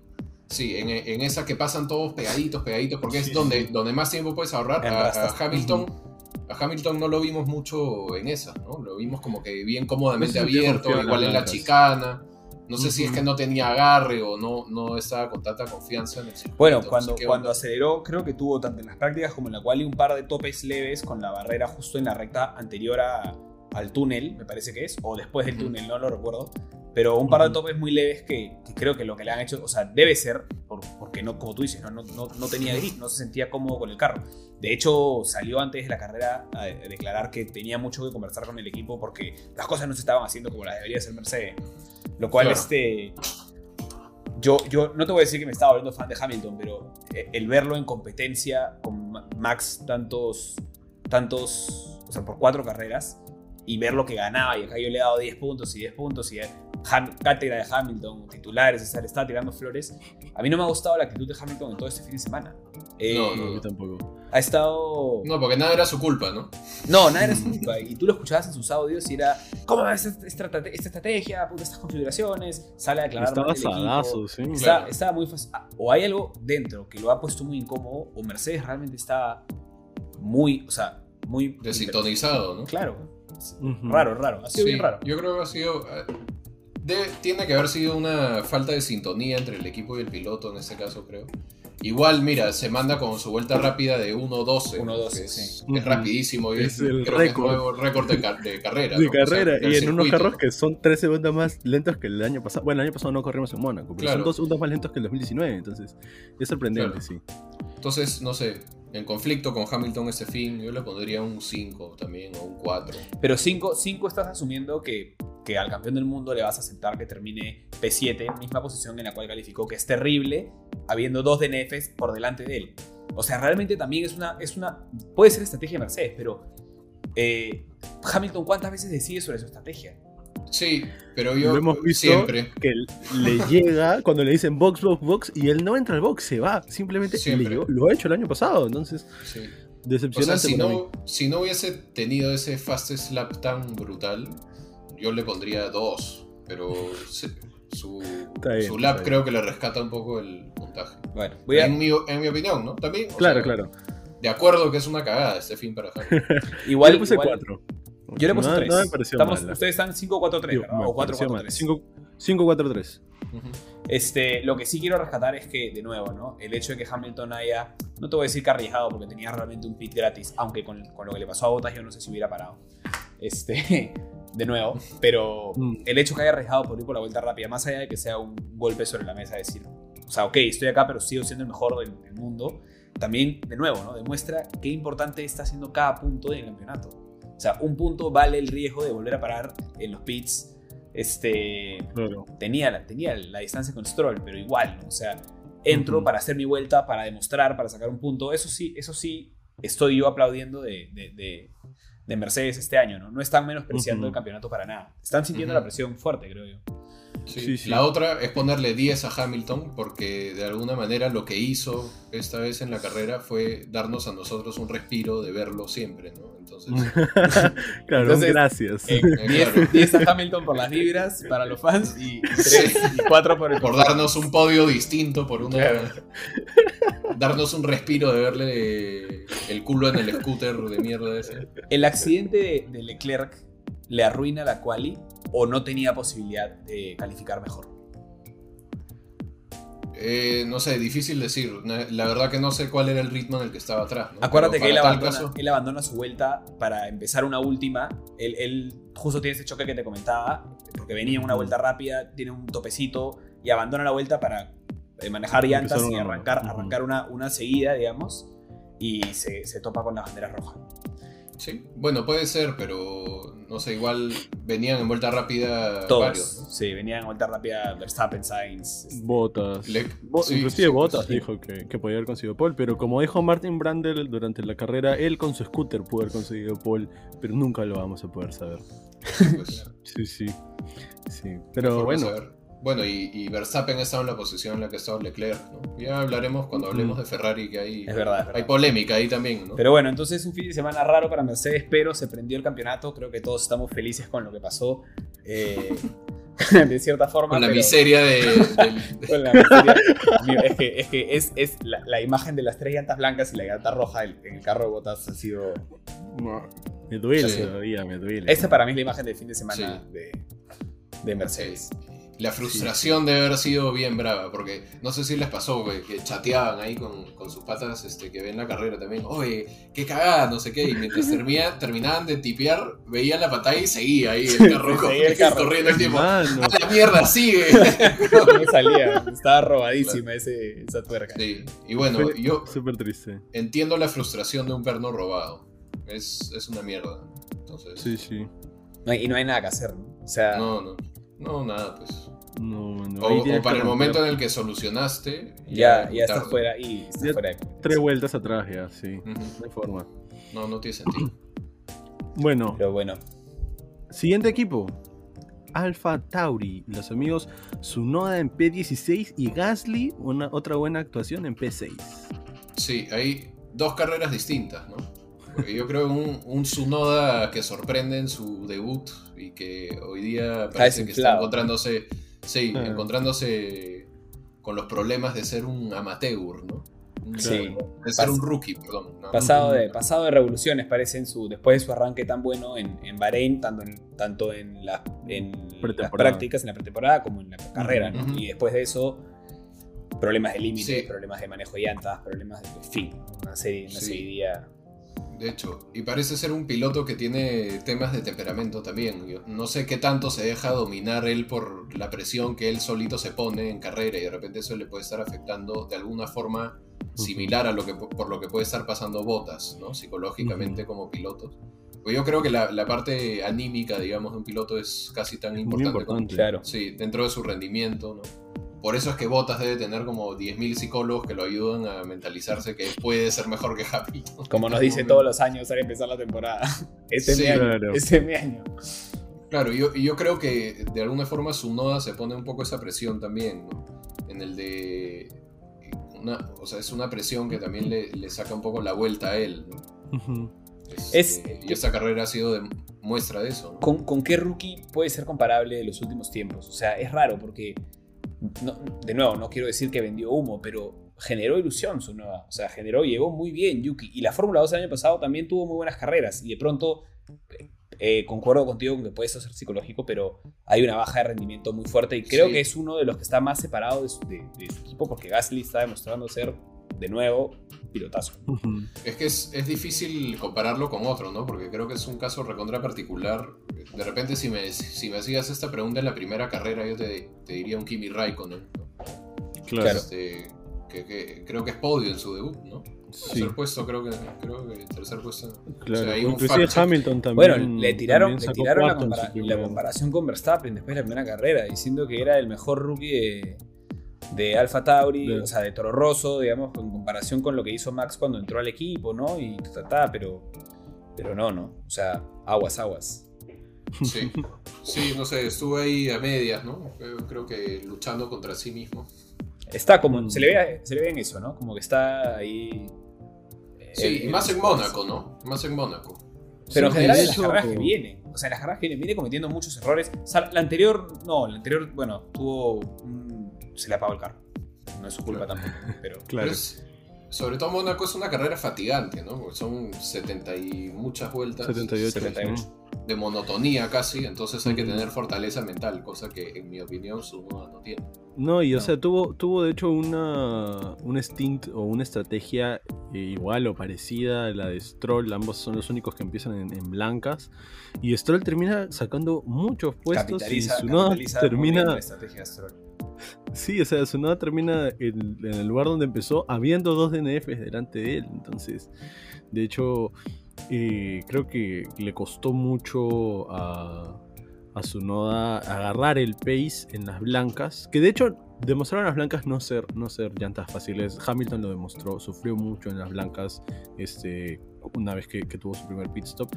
sí, en, en, esa que pasan todos pegaditos, pegaditos, porque es donde, donde más tiempo puedes ahorrar. A, Hamilton a Hamilton no lo vimos mucho en esa, ¿no? Lo vimos como que bien cómodamente abierto, igual en la chicana. No sé si es que no tenía agarre o no, no estaba con tanta confianza en el circuito.
Bueno, cuando, cuando aceleró, creo que tuvo tanto en las prácticas como en la cual un par de topes leves con la barrera justo en la recta anterior a, al túnel, me parece que es, o después del túnel, no lo recuerdo. Pero un par de topes muy leves que, creo que lo que le han hecho, o sea, debe ser, porque no, como tú dices, no, no, no, tenía grip, no se sentía cómodo con el carro. De hecho, salió antes de la carrera a declarar que tenía mucho que conversar con el equipo porque las cosas no se estaban haciendo como las debería hacer Mercedes. Lo cual, este. Yo, yo no te voy a decir que me estaba volviendo fan de Hamilton, pero eh, el verlo en competencia con Max tantos, tantos, o sea, por cuatro carreras, y ver lo que ganaba, y acá yo le he dado 10 puntos y 10 puntos, y cátedra de Hamilton, titulares, estar está tirando flores. A mí no me ha gustado la actitud de Hamilton en todo este fin de semana.
Eh, no, no, yo tampoco.
Ha estado.
No, porque nada era su culpa, ¿no?
No, nada era su culpa. Y tú lo escuchabas en sus audios y era. ¿Cómo va esta, estrategia? estas configuraciones. Sale a aclarar.
Estaba salazo, sí.
Estaba, muy fácil. Ah, o hay algo dentro que lo ha puesto muy incómodo, o Mercedes realmente está muy. O sea, muy.
Desintonizado, ¿no?
Claro. Raro, raro. Ha sido bien raro.
Yo creo que ha sido. Tiene que haber sido una falta de sintonía entre el equipo y el piloto en este caso, creo. Igual, mira, se manda con su vuelta rápida de 1.12. 1.12,
es,
es rapidísimo.
Es, el récord.
récord de, carrera.
De carrera, y en unos carros que son 13 segundos más lentos que el año pasado. Bueno, el año pasado no corrimos en Mónaco, pero son dos segundos más lentos que el 2019, entonces es sorprendente, sí.
Entonces, no sé, en conflicto con Hamilton ese fin, yo le pondría un 5 también, o un 4.
Pero 5 estás asumiendo que, que al campeón del mundo le vas a aceptar que termine P7, misma posición en la cual calificó, que es terrible, habiendo dos DNFs por delante de él. O sea, realmente también es una, es una puede ser estrategia de Mercedes, pero eh, Hamilton, ¿cuántas veces decide sobre su estrategia?
Sí, pero yo hemos visto siempre.
que le llega cuando le dicen box, box, box y él no entra al box, se va. Simplemente lo ha hecho el año pasado, entonces. Sí. Decepcionante.
si, no, si no hubiese tenido ese fast slap tan brutal, yo le pondría dos. Pero su, su lap creo que le rescata un poco el puntaje.
Bueno,
en, mi, en mi opinión, ¿no? También.
Claro, claro.
De acuerdo que es una cagada este fin para
igual
le puse cuatro.
Yo le puse 3. No ustedes están 5-4-3, O 4-4-3.
5-4-3.
Este, lo que sí quiero rescatar es que, de nuevo, ¿no? el hecho de que Hamilton haya, no te voy a decir que arriesgado porque tenía realmente un pit gratis, aunque con, con lo que le pasó a Bottas yo no sé si hubiera parado. Este, de nuevo, pero mm. el hecho que haya arriesgado por ir por la vuelta rápida, más allá de que sea un golpe sobre la mesa, decir, o sea, ok, estoy acá, pero sigo siendo el mejor del, del mundo, también, de nuevo, ¿no? demuestra qué importante está siendo cada punto del campeonato. O sea, un punto vale el riesgo de volver a parar en los pits. Este, tenía, la, tenía la distancia con Stroll, pero igual, o sea, entro para hacer mi vuelta, para demostrar, para sacar un punto. Eso sí, eso sí, estoy yo aplaudiendo de, de, Mercedes este año, ¿no? No están menospreciando el campeonato para nada. Están sintiendo la presión fuerte, creo yo.
La otra es ponerle 10 a Hamilton porque de alguna manera lo que hizo esta vez en la carrera fue darnos a nosotros un respiro de verlo siempre, ¿no? Entonces,
claro, gracias. 10,
eh, a Hamilton por las vibras para los fans y 3 y 4 por el
Por darnos un podio distinto, por una... darnos un respiro de verle el culo en el scooter de mierda ese.
El accidente de Leclerc le arruina la quali o no tenía posibilidad de calificar mejor?
Eh, no sé, difícil decir. La verdad que no sé cuál era el ritmo en el que estaba atrás.
Acuérdate que él abandona, su vuelta para empezar una última. Él, justo tiene ese choque que te comentaba, porque venía en una vuelta rápida, tiene un topecito y abandona la vuelta para eh, manejar llantas y arrancar, arrancar una, una seguida, digamos, y se, se topa con la bandera roja.
Sí, bueno, puede ser, pero no sé, igual venían en vuelta rápida
Todos, varios. Sí, venían en vuelta rápida Verstappen, Sainz.
Botas. inclusive Botas dijo que, que, podía haber conseguido Paul, pero como dijo Martin Brandel durante la carrera, él con su scooter pudo haber conseguido Paul, pero nunca lo vamos a poder saber. Pues, sí, sí. Sí, pero bueno.
Bueno, y, Verstappen ha estado en la posición en la que ha estado Leclerc, ¿no? Ya hablaremos cuando hablemos de Ferrari, que hay,
es verdad,
hay polémica ahí también, ¿no?
Pero bueno, entonces un fin de semana raro para Mercedes, pero se prendió el campeonato. Creo que todos estamos felices con lo que pasó. Eh, de cierta forma.
Con la miseria de.
con la miseria. es que es, que es, es la, imagen de las tres llantas blancas y la llanta roja en el carro de botas ha sido.
Me duele todavía, me duele.
Esta para mí es la imagen del fin de semana de, de Mercedes.
La frustración de haber sido bien brava, porque no sé si les pasó, que chateaban ahí con, sus patas este, que ven la carrera también. Oye, qué cagada, no sé qué. Y mientras terminaban de tipear, veían la pantalla y seguía ahí el carro, corriendo el tiempo. ¡A la mierda, sigue!
salía, estaba robadísima ese, esa tuerca.
Sí, y bueno, yo.
Súper triste.
Entiendo la frustración de un perno robado. Es, es una mierda. Entonces.
Sí, sí.
y no hay nada que hacer, ¿no? O sea.
No, no. No, nada, pues.
No, no.
O, para el momento en el que solucionaste.
Ya, ya, está fuera y está fuera.
Tres vueltas atrás ya, sí. De forma.
No, no tiene sentido.
bueno.
Pero bueno.
Siguiente equipo. Alpha Tauri, los amigos Sunoda en P16 y Gasly, una, otra buena actuación en P6.
Sí, hay dos carreras distintas, ¿no? Porque yo creo que un, un Sunoda que sorprende en su debut y que hoy día parece que está encontrándose, sí, ah. encontrándose con los problemas de ser un amateur, ¿no?
Sí.
De ser un rookie, perdón.
Pasado, de, pasado de revoluciones, parece, en su, después de su arranque tan bueno en, en Bahrein, tanto en, tanto en, la, en las prácticas, en la pretemporada, como en la carrera, ¿no? Y después de eso, problemas de límite, problemas de manejo de llantas, problemas de fin, una serie, una serie
de hecho. Y parece ser un piloto que tiene temas de temperamento también. no sé qué tanto se deja dominar él por la presión que él solito se pone en carrera y de repente eso le puede estar afectando de alguna forma similar a lo que por lo que puede estar pasando Botas, ¿no? Psicológicamente como piloto. Pues yo creo que la, parte anímica, digamos, de un piloto es casi tan importante, como,
claro.
sí, dentro de su rendimiento, ¿no? Por eso es que Botas debe tener como 10.000 psicólogos que lo ayudan a mentalizarse que puede ser mejor que Hamilton.
Como nos dice todos los años al empezar la temporada. Este es mi año. Claro. Este es mi año.
Claro, yo, yo creo que de alguna forma su noda se pone un poco esa presión también, ¿no? En el de... Una, o sea, es una presión que también le, saca un poco la vuelta a él, ¿no? Este, y esta carrera ha sido de muestra de eso.
¿Con, ¿Con qué rookie puede ser comparable de los últimos tiempos? O sea, es raro porque de nuevo, no quiero decir que vendió humo, pero generó ilusión su nueva. O sea, generó, llegó muy bien Yuki. Y la Fórmula 2 el año pasado también tuvo muy buenas carreras. Y de pronto, eh, concuerdo contigo con que puede ser psicológico, pero hay una baja de rendimiento muy fuerte. Y creo que es uno de los que está más separado de su, de su equipo, porque Gasly está demostrando ser, de nuevo, pilotazo.
Es que es, es, difícil compararlo con otro, ¿no? Porque creo que es un caso recontra particular. De repente, si me, si me hacías esta pregunta en la primera carrera, yo te, te diría un Kimi Raikkonen.
Claro.
Este, que, creo que es podio en su debut, ¿no? Sí. Tercer puesto, creo que, creo que tercer puesto.
Claro, inclusive Hamilton también.
Bueno, le tiraron, le tiraron la, la, comparación con Verstappen después de la primera carrera, diciendo que era el mejor rookie de de Alfa Tauri, o sea, de Toro Rosso, digamos, en comparación con lo que hizo Max cuando entró al equipo, ¿no? Y ta, pero, pero no, ¿no? O sea, aguas, aguas.
Sí, sí, no sé, estuve ahí a medias, ¿no? Creo que luchando contra sí mismo.
Está como, se le ve, se le ve en eso, ¿no? Como que está ahí.
Sí, y más en Mónaco, ¿no? Más en Mónaco.
Pero en general en las carreras que vienen, o sea, en las carreras que vienen, viene cometiendo muchos errores. O sea, la anterior, no, la anterior, bueno, tuvo un se le apagó el carro. No es su culpa tampoco, pero...
claro.
sobre todo Mónaco es una carrera fatigante, ¿no? Porque son 70 y muchas vueltas.
78.
De monotonía casi, entonces hay que tener fortaleza mental, cosa que en mi opinión su no tiene.
No, y o sea, tuvo, tuvo de hecho una, un stint o una estrategia eh, igual o parecida a la de Stroll. Ambos son los únicos que empiezan en, blancas. Y Stroll termina sacando muchos puestos y su termina. La estrategia de Stroll Sí, o sea, Sunoda termina en, el lugar donde empezó habiendo dos DNFs delante de él. Entonces, de hecho, eh, creo que le costó mucho a, a Sunoda agarrar el pace en las blancas. Que de hecho demostraron las blancas no ser, no ser llantas fáciles. Hamilton lo demostró, sufrió mucho en las blancas este, una vez que tuvo su primer pit stop.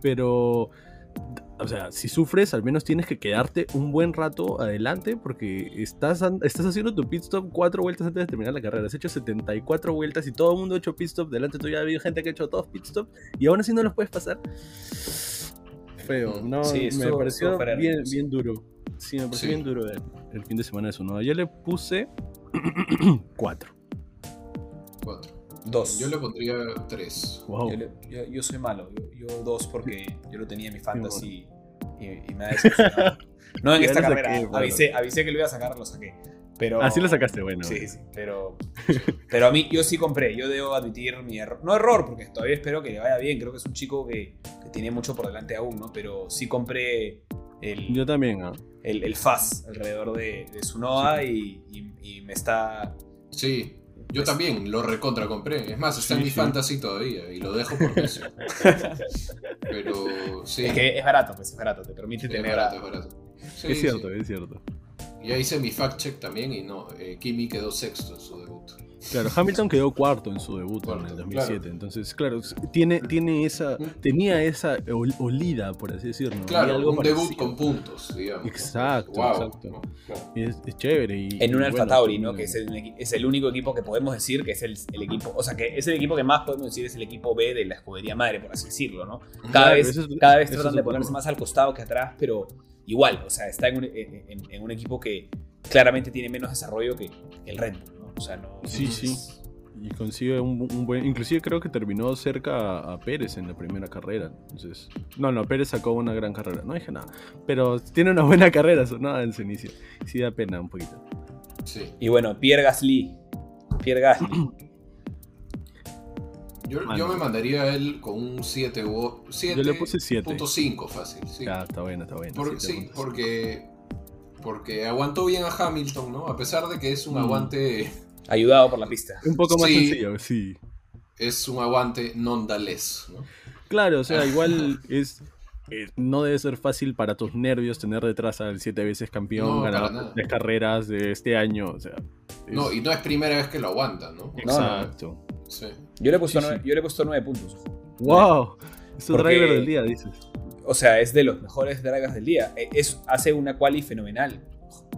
Pero o sea, si sufres, al menos tienes que quedarte un buen rato adelante porque estás, estás haciendo tu pit stop cuatro vueltas antes de terminar la carrera. Has hecho 74 vueltas y todo el mundo ha hecho pit stop. Delante tuyo ha habido gente que ha hecho todos pit stop y aún así no los puedes pasar. Feo, no, me pareció bien, bien duro. Sí, me pareció bien duro el, fin de semana de su nueva. Yo le puse 4.
4. Dos. Yo le pondría tres.
Yo, soy malo. Yo, dos porque yo lo tenía en mi fantasy y, me ha decepcionado. No en esta carrera. avisé, avisé que lo iba a sacar, lo saqué. Pero,
Así lo sacaste, bueno.
Sí, sí. Pero, pero a mí, yo sí compré. Yo debo admitir mi error. No error, porque todavía espero que le vaya bien. Creo que es un chico que, que tiene mucho por delante aún, ¿no? Pero sí compré el.
Yo también, ¿ah?
El, el FAS alrededor de, de su Noa y, y, me está.
Sí, yo también lo recontra compré. Es más, está en mi fantasy todavía y lo dejo por eso. Pero sí.
Es que es barato, pues es barato, te permite tener.
Es barato, es barato.
es cierto, es cierto.
Ya hice mi fact check también y no, eh, Kimi quedó sexto en su.
Claro, Hamilton quedó cuarto en su debut en el 2007. Entonces, claro, tiene, tiene esa, tenía esa olida, por así decirlo.
Claro, un debut con puntos, digamos.
Exacto, exacto. Es, chévere. Y,
en un Alfa Tauri, ¿no? Que es el, es el, único equipo que podemos decir que es el, el, equipo, o sea, que es el equipo que más podemos decir es el equipo B de la escudería madre, por así decirlo, ¿no? Cada vez, cada vez tratan de ponerse más al costado que atrás, pero igual, o sea, está en un, en, un equipo que claramente tiene menos desarrollo que el Red. O sea, no...
Sí, sí. Y consigue un, buen... Inclusive creo que terminó cerca a Pérez en la primera carrera. Entonces... No, no, Pérez sacó una gran carrera. No dije nada. Pero tiene una buena carrera nada en su inicio. Sí da pena un poquito.
Sí.
Y bueno, Pierre Gasly. Pierre Gasly.
Yo, me mandaría a él con un 7 o 7.
Yo le puse 7.5
fácil. Sí.
está bueno, está bueno.
sí, porque, porque aguantó bien a Hamilton, ¿no? A pesar de que es un mm. aguante.
Ayudado por la pista.
Un poco más sencillo, sí.
Es un aguante non-dales, ¿no?
Claro, o sea, igual es. Eh, no debe ser fácil para tus nervios tener detrás al siete veces campeón, ganar tres carreras de este año. O sea,
No, y no es primera vez que lo aguanta, ¿no?
Exacto.
Yo le he puesto, nueve, yo le he puesto puntos.
¡Wow! Es un driver del día, dices.
O sea, es de los mejores drivers del día. E, es, hace una quali fenomenal.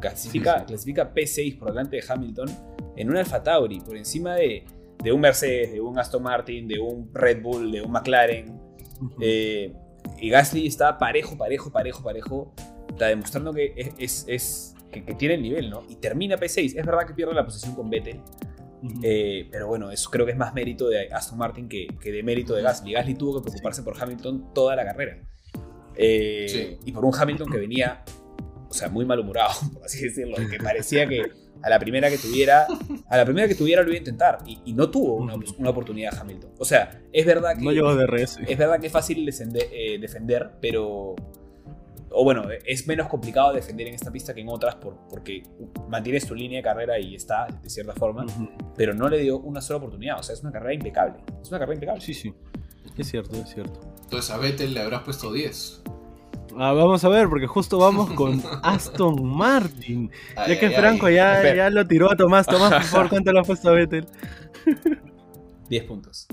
Clasifica, clasifica P6 por delante de Hamilton en un Alfa Tauri, por encima de, de, un Mercedes, de un Aston Martin, de un Red Bull, de un McLaren. Eh, y Gasly está parejo, parejo, parejo, parejo. Está demostrando que es, es, que, que, tiene el nivel, ¿no? Y termina P6. Es verdad que pierde la posición con Vettel. Eh, pero bueno, eso creo que es más mérito de Aston Martin que, de mérito de Gasly. Gasly tuvo que preocuparse por Hamilton toda la carrera. Eh, y por un Hamilton que venía, o sea, muy malhumorado, por así decirlo, que parecía que a la primera que tuviera, a la primera que tuviera lo iba a intentar y, no tuvo una, oportunidad Hamilton. O sea, es verdad que
no llegó de res.
Es verdad que es fácil eh, defender, pero o bueno, es menos complicado defender en esta pista que en otras por, porque mantienes tu línea de carrera y está de cierta forma, pero no le dio una sola oportunidad. O sea, es una carrera impecable. Es una carrera impecable.
Sí, sí. Es cierto, es cierto.
Entonces a Vettel le habrás puesto 10.
Ah, vamos a ver, porque justo vamos con Aston Martin. ya que Franco ya, ya, lo tiró a Tomás. Tomás, por favor, ¿cuánto le has puesto a Vettel?
10 puntos.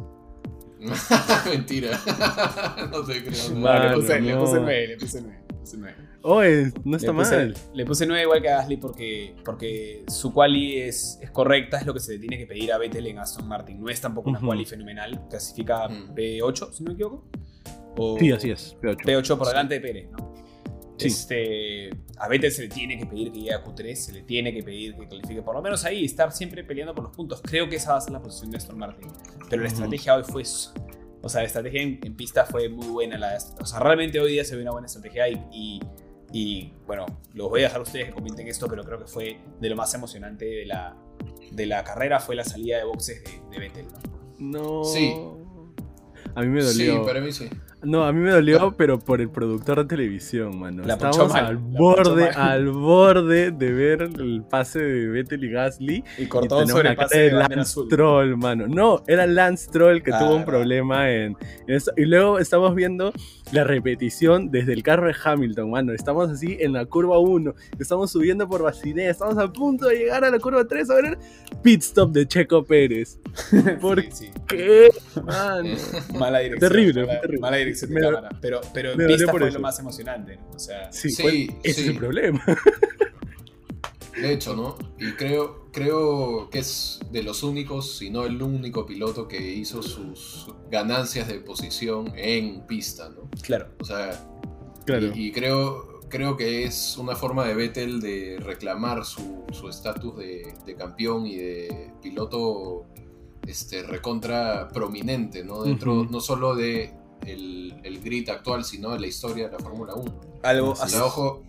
Mentira. no te creo.
le, puse, le puse 9, le puse 9.
Oye, no está mal.
Le puse 9 igual que a Gasly porque, porque su quali es, es, correcta, es lo que se le tiene que pedir a Vettel en Aston Martin. No es tampoco una quali fenomenal, clasifica P8, si no me equivoco.
Sí, así es,
P8. P8 por delante de Pérez, ¿no? Este, a Vettel se le tiene que pedir que llegue a Q3, se le tiene que pedir que califique por lo menos ahí, estar siempre peleando por los puntos. Creo que esa va a ser la posición de Aston Martin. Pero la estrategia hoy fue o sea, la estrategia en, pista fue muy buena. La, o sea, realmente hoy día se ve una buena estrategia y, y, bueno, los voy a dejar a ustedes que comenten esto, pero creo que fue de lo más emocionante de la, de la carrera fue la salida de boxes de, de Vettel,
¿no?
No. Sí.
A mí me dolió.
Sí, para mí sí.
No, a mí me dolió, pero por el productor de televisión, mano. Estábamos al borde, al borde de ver el pase de Vettel y Gasly.
Y cortó sobre el pase de
Lance Troll, mano. No, era Lance Troll que tuvo un problema en, eso. Y luego estamos viendo la repetición desde el carro de Hamilton, mano. Estamos así en la curva 1. Estamos subiendo por Basilea. Estamos a punto de llegar a la curva 3 a ver pit stop de Checo Pérez. ¿Por qué? Mano.
Mala dirección.
Terrible,
mala,
terrible.
Mala dirección de cámara. Pero, pero en pista fue lo más emocionante. O sea,
sí, ese es el problema.
De hecho, ¿no? Y creo, creo que es de los únicos, si no el único piloto que hizo sus ganancias de posición en pista, ¿no?
Claro.
O sea, claro. y, creo, creo que es una forma de Vettel de reclamar su estatus de, campeón y de piloto este, recontra prominente, ¿no? Dentro no solo de el, el, grid actual, sino de la historia de la Fórmula 1.
Algo
así. ojo,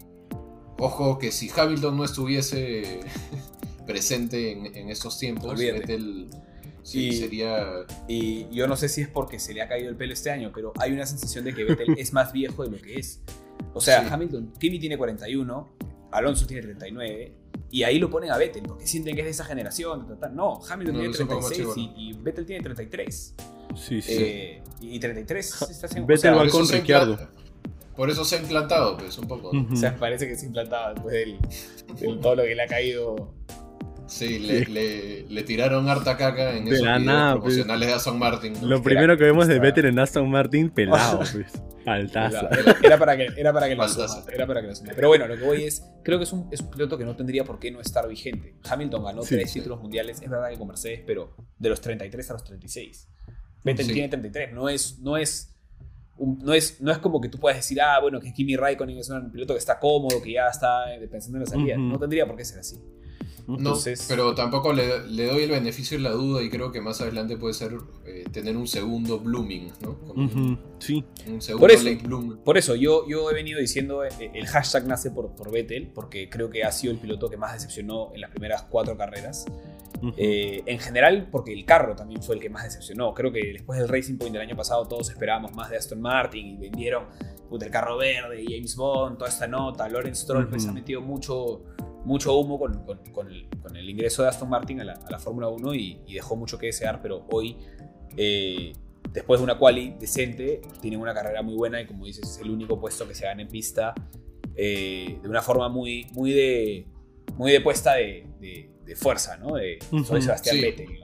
ojo que si Hamilton no estuviese presente en, estos tiempos, Vettel sí, sería...
Y yo no sé si es porque se le ha caído el pelo este año, pero hay una sensación de que Vettel es más viejo de lo que es. O sea, Hamilton, Kimi tiene 41, Alonso tiene 39, y ahí lo ponen a Vettel, porque sienten que es de esa generación. No, Hamilton tiene 36 y, Vettel tiene 33. Sí, sí. Eh, y 33 está haciendo...
Vettel va con Ricciardo.
Por eso se ha implantado, pues, un poco.
O sea, parece que se ha implantado después de todo lo que le ha caído
Sí, le, le, tiraron harta caca en esos videos nada, pues. de Aston Martin.
Lo primero que vemos de Vettel en Aston Martin, pelado, pues. Faltazo.
Era, para que, era para que lo suma, Era para que lo suma. Pero bueno, lo que voy es, creo que es un, es un piloto que no tendría por qué no estar vigente. Hamilton ganó tres títulos mundiales, es verdad que con Mercedes, pero de los 33 a los 36. Vettel tiene 33, no es, no es no es, no es como que tú puedas decir, ah, bueno, que Kimi Raikkonen es un piloto que está cómodo, que ya está pensando en la salida. No tendría por qué ser así.
No, pero tampoco le, doy el beneficio de la duda y creo que más adelante puede ser eh, tener un segundo blooming, ¿no?
sí.
Un segundo
por eso, Por eso yo, yo he venido diciendo, eh, el hashtag nace por, por Vettel, porque creo que ha sido el piloto que más decepcionó en las primeras cuatro carreras. Eh, en general, porque el carro también fue el que más decepcionó. Creo que después del Racing Point del año pasado todos esperábamos más de Aston Martin y vendieron el carro verde, James Bond, toda esta nota. Lawrence Stroll pues ha metido mucho mucho humo con, con, el, ingreso de Aston Martin a la, Fórmula 1 y, dejó mucho que desear, pero hoy, eh, después de una quali decente, tiene una carrera muy buena y como dices, es el único puesto que se gana en pista eh, de una forma muy, muy, de, muy de puesta de, fuerza, ¿no? De, Sebastián Vettel,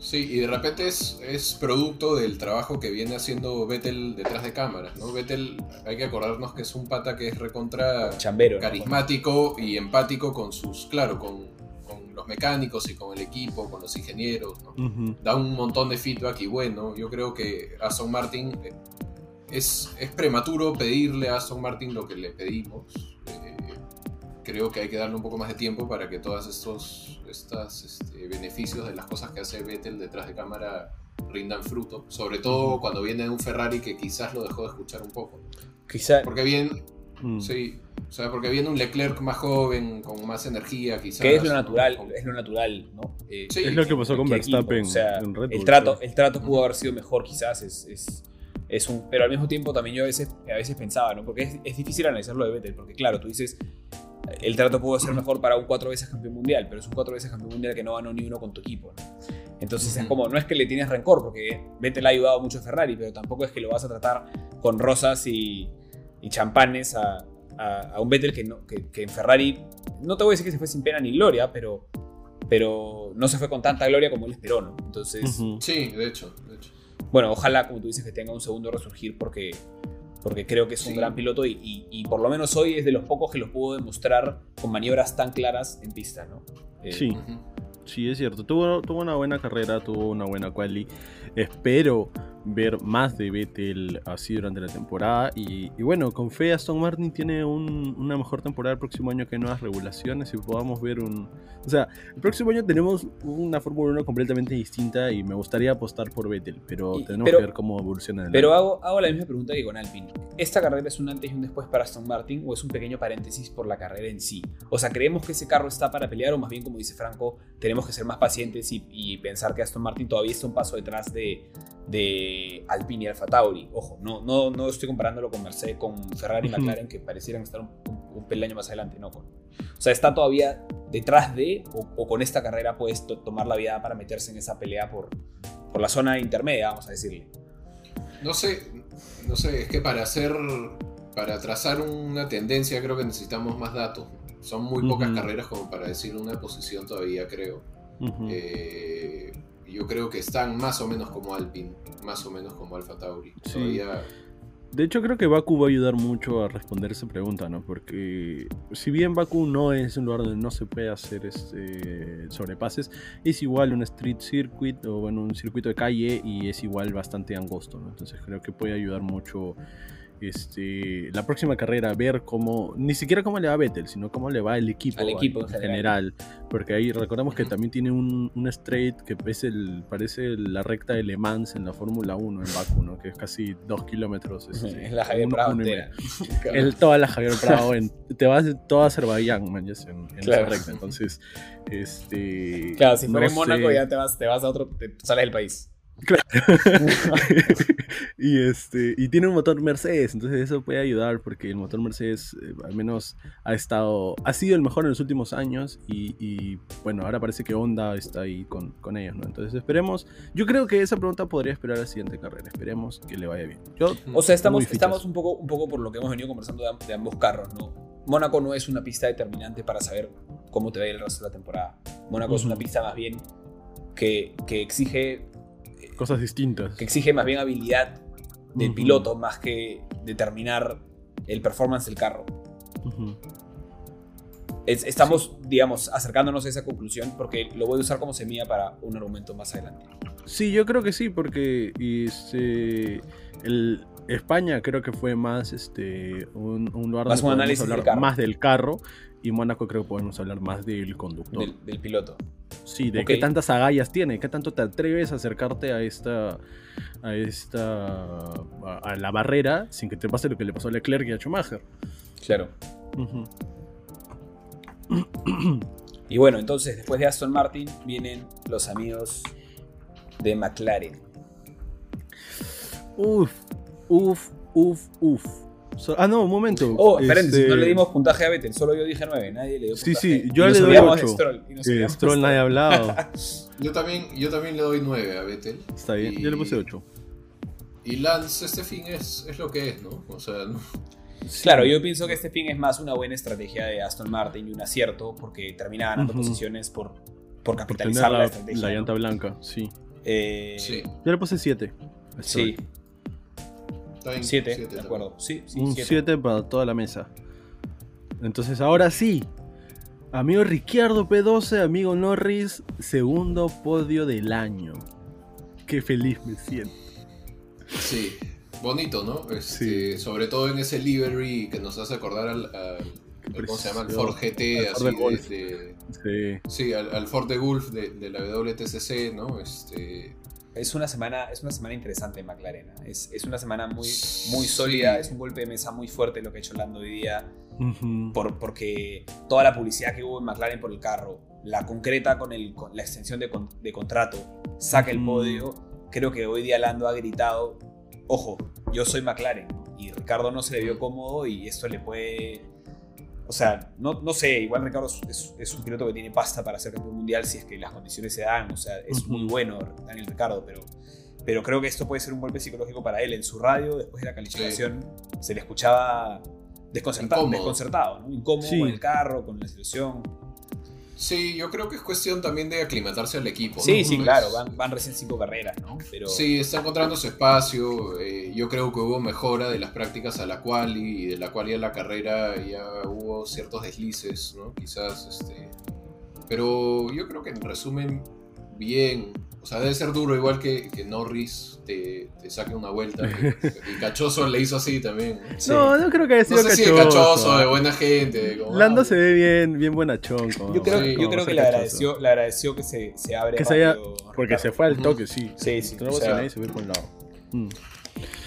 Sí, y de repente es, es, producto del trabajo que viene haciendo Vettel detrás de cámaras, ¿no? Vettel, hay que acordarnos que es un pata que es recontra
Chambero,
carismático y empático con sus, claro, con, con, los mecánicos y con el equipo, con los ingenieros, ¿no? Da un montón de feedback y bueno, yo creo que Aston Martin eh, es, es prematuro pedirle a Aston Martin lo que le pedimos. Eh, creo que hay que darle un poco más de tiempo para que todos estos, estos este, beneficios de las cosas que hace Vettel detrás de cámara rindan fruto. Sobre todo cuando viene un Ferrari que quizás lo dejó de escuchar un poco.
Quizás.
Porque bien. Mm. Sí. O sea, porque viene un Leclerc más joven, con más energía, quizás.
Que es lo natural, es lo natural, ¿no?
Eh, es lo que pasó con Verstappen.
en Red Bull, el, trato, el trato pudo haber sido mejor, quizás. Es, es, es, un, pero al mismo tiempo también yo a veces, a veces pensaba, ¿no? Porque es, es difícil analizarlo de Vettel, porque claro, tú dices, el trato pudo ser mejor para un cuatro veces campeón mundial, pero es un cuatro veces campeón mundial que no ganó ni uno con tu equipo. Entonces es como, no es que le tienes rencor, porque Vettel ha ayudado mucho a Ferrari, pero tampoco es que lo vas a tratar con rosas y, champanes a, un Vettel que, no, que, en Ferrari, no te voy a decir que se fue sin pena ni gloria, pero, pero no se fue con tanta gloria como él esperó, ¿no? Entonces...
Sí, de hecho, de hecho.
Bueno, ojalá, como tú dices, que tenga un segundo resurgir porque porque creo que es un gran piloto y, por lo menos hoy es de los pocos que lo pudo demostrar con maniobras tan claras en pista, ¿no?
Eh, sí, sí, es cierto. Tuvo, tuvo una buena carrera, tuvo una buena quali. Espero ver más de Vettel así durante la temporada. Y, bueno, con fe Aston Martin tiene una mejor temporada el próximo año que nuevas regulaciones y podamos ver un... O sea, el próximo año tenemos una Fórmula 1 completamente distinta y me gustaría apostar por Vettel, pero tenemos que ver cómo evoluciona.
El pero hago, hago, la misma pregunta que con Alpine. ¿Esta carrera es un antes y un después para Aston Martin o es un pequeño paréntesis por la carrera en sí? O sea, ¿creemos que ese carro está para pelear o más bien, como dice Franco, tenemos que ser más pacientes y, y pensar que Aston Martin todavía está un paso detrás de de Alpine y Alfa Tauri. Ojo, no, no, no estoy comparándolo con Mercedes, con Ferrari y McLaren, que parecieran estar un, un, peldaño más adelante. No, o sea, está todavía detrás de, o, con esta carrera puedes tomar la vida para meterse en esa pelea por, por la zona intermedia, vamos a decirle.
No sé, no sé, es que para hacer, para trazar una tendencia creo que necesitamos más datos. Son muy pocas carreras como para decir una posición todavía, creo. eh, yo creo que están más o menos como Alpine, más o menos como Alfa Tauri.
De hecho, creo que Baku va a ayudar mucho a responder esa pregunta, ¿no? Porque si bien Baku no es un lugar donde no se puede hacer este, sobrepases, es igual un street circuit o bueno, un circuito de calle y es igual bastante angosto, ¿no? Entonces creo que puede ayudar mucho este, la próxima carrera, ver cómo, ni siquiera cómo le va a Vettel, sino cómo le va el equipo,
Al equipo
en general. Porque ahí recordamos que también tiene un, un straight que parece, el, parece la recta de Le Mans en la Fórmula 1 en Baku, ¿no? que es casi dos kilómetros. Este,
es la Javier
uno-
Prado
uno. El, toda la Javier Prado, en- te vas de toda Azerbaiyán, man, en, en
Claro.
esa recta. Entonces, este.
Claro, si fuera
no
en Mónaco ya te vas, te vas a otro, te sales del país.
y este y tiene un motor Mercedes, entonces eso puede ayudar porque el motor Mercedes eh, al menos ha estado ha sido el mejor en los últimos años y, y, bueno, ahora parece que Honda está ahí con, con ellos, ¿no? Entonces esperemos, yo creo que esa pregunta podría esperar a la siguiente carrera, esperemos que le vaya bien. Yo
O sea, estamos, estamos un, poco, un poco por lo que hemos venido conversando de, am- de ambos carros, ¿no? Mónaco no es una pista determinante para saber cómo te va a ir el resto de la temporada. Mónaco es una pista más bien que, que exige
cosas distintas.
que exige más bien habilidad del piloto más que determinar el performance del carro. Es- estamos, digamos, acercándonos a esa conclusión porque lo voy a usar como semilla para un argumento más adelante.
Sí, yo creo que sí, porque este, el, España creo que fue más este, un, un lugar
Más un
donde podemos
análisis
hablar más del carro y Mónaco creo que podemos hablar más del conductor.
Del, del piloto.
Sí, de qué tantas agallas tiene, qué tanto te atreves a acercarte a esta, a esta, a, a la barrera sin que te pase lo que le pasó a Leclerc y a Schumacher.
Claro. Y bueno, entonces después de Aston Martin vienen los amigos de McLaren.
Uf, uf, uf, uf. So- ah, no, un momento.
Oh,
Este,
no le dimos puntaje a Vettel, solo yo dije 9, nadie le dio
Sí,
puntaje.
sí, yo
Y nos
le doy
olvidamos de
ocho.
Stroll, y nos
eh, Stroll nadie ha hablado.
Yo también, yo también le doy 9 a Vettel.
Está bien, yo le puse 8.
Y Lance, este fin es, es lo que es, ¿no? O sea, no-
Claro, yo pienso que este fin es más una buena estrategia de Aston Martin y un acierto porque termina ganando posiciones por, por
Por tener
capitalizar la,
la,
estrategia.
la
¿no?
llanta blanca, sí.
Eh,
sí.
Yo le puse 7.
Sí,
Está bien,
7,
siete
de acuerdo. Sí, sí,
Un
siete.
7 para toda la mesa. Entonces, ahora sí. Amigo Ricciardo P12, amigo Norris, segundo podio del año. Qué feliz me siento.
Sí. Bonito, ¿no? Este,
Sí.
Sobre todo en ese livery que nos hace acordar al, ¿cómo se llama? Al
precioso.
Ford GT,
Al
así
Ford de
de,
Golf.
de-
Sí.
Sí, al, al Ford de Gulf de, de la WTCC, ¿no? Este,
Es una semana, es una semana interesante en McLaren. Es, es una semana muy, muy
Sí.
sólida, es un golpe de mesa muy fuerte lo que ha hecho Lando hoy día. Por- porque toda la publicidad que hubo en McLaren por el carro, la concreta con, el, con la extensión de, con- de contrato, saca el podio. Creo que hoy día Lando ha gritado, ojo, yo soy McLaren. Y Ricardo no se le vio cómodo y esto le puede... O sea, no, no sé, igual Ricardo es, un piloto que tiene pasta para ser campeón mundial si es que las condiciones se dan. O sea, es muy bueno Daniel Ricardo, pero, pero creo que esto puede ser un golpe psicológico para él. En su radio, después de la calificación, se le escuchaba desconcertado,
Incómodo.
desconcertado ¿no? incómodo
Sí.
con el carro, con la situación.
Sí, yo creo que es cuestión también de aclimatarse al equipo.
Sí,
¿no?
sí, claro, van, van recién cinco carreras, ¿no? Pero
Sí, está encontrando su espacio. eh, yo creo que hubo mejora de las prácticas a la quali y de la quali a la carrera ya hubo ciertos deslices, ¿no? Quizás, este... Pero yo creo que en resumen, bien. O sea, debe ser duro igual que, que Norris te, te saque una vuelta. y Cachoso le hizo así también. ¿no?
Sí.
No, no creo que haya
No
sido
sé si de
cachoso.
cachoso, de buena gente. como,
Lando
ah,
se ve bien, bien buenachón. como-
yo creo,
Sí,
yo creo que le
cachoso.
agradeció, le agradeció que se, se abre
Que se haya-
rápido
Porque
Ricardo.
se fue al toque, sí.
Sí, sí,
No
o sea-
nadie se por un lado. Mm.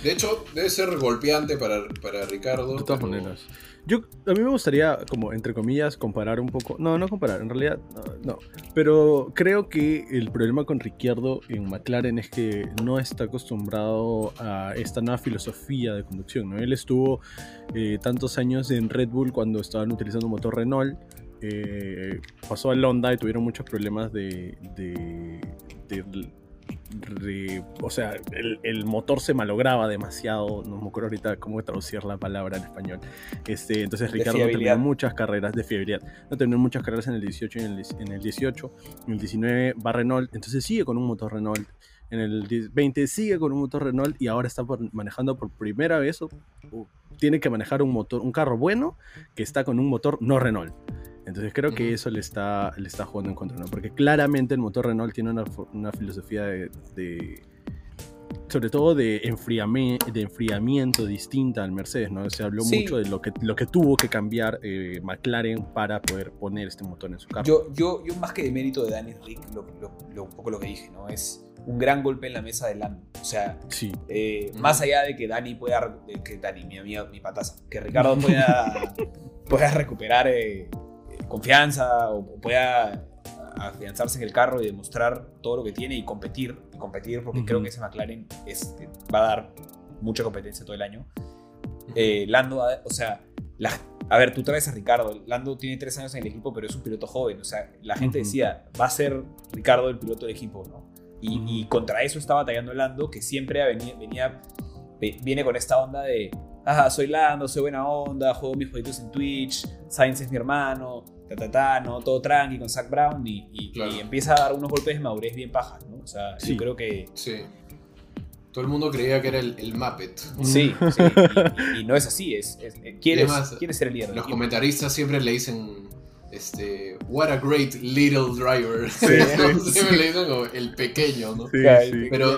De hecho, debe ser golpeante para, para Ricardo.
De todas
pero-
maneras. Yo, a mí me gustaría, como entre comillas, comparar un poco. No, no comparar, en realidad, no. Pero creo que el problema con Ricciardo en McLaren es que no está acostumbrado a esta nueva filosofía de conducción. ¿no? Él estuvo eh, tantos años en Red Bull cuando estaban utilizando motor Renault. eh, pasó al Honda y tuvieron muchos problemas de- de- o sea, el, el motor se malograba demasiado. No me acuerdo ahorita cómo traducir la palabra en español. Este, entonces Ricardo
fiabilidad.
terminó muchas carreras de fiabilidad. No terminó muchas carreras en el 18 y en el, en el 18. En el 19 va Renault. Entonces sigue con un motor Renault. En el 10 20 sigue con un motor Renault y ahora está por- manejando por primera vez. o- o tiene que manejar un motor, un carro bueno que está con un motor no Renault. Entonces creo que eso le está, le está jugando en contra, ¿no? Porque claramente el motor Renault tiene una, una filosofía de, de, sobre todo de, enfriamiento, de enfriamiento distinta al Mercedes, ¿no? Se habló mucho de lo que, lo que tuvo que cambiar eh, McLaren para poder poner este motor en su carro.
Yo, yo, yo más que de mérito de Danny Rick, lo, un poco lo que dije, ¿no? Es un gran golpe en la mesa de Lando. O sea,
sí.
Eh, más allá de que Dani pueda, que Dani, mi, mi, mi pataza, que Ricardo pueda, pueda recuperar eh, confianza o pueda afianzarse en el carro y demostrar todo lo que tiene y competir, y competir porque creo que ese McLaren es, va a dar mucha competencia todo el año. Eh, Lando, o sea, a ver, tú traes a Ricardo, Lando tiene tres años en el equipo, pero es un piloto joven, o sea, la gente decía, va a ser Ricardo el piloto del equipo, ¿no? Y, contra eso está batallando Lando, que siempre venía, venía, viene con esta onda de, ah, soy Lando, soy buena onda, juego mis jueguitos en Twitch, Sainz es mi hermano, ta, ¿no? Todo tranqui con Zach Brown y, empieza a dar unos golpes de madurez bien pajas, ¿no? O sea, yo creo que...
Sí. Todo el mundo creía que era el, el Muppet.
Sí, sí. Y, no es así. Es, quiere, ser el líder.
Los comentaristas siempre le dicen, este, what a great little driver. siempre le dicen como el pequeño, ¿no?
Sí,
sí. Pero,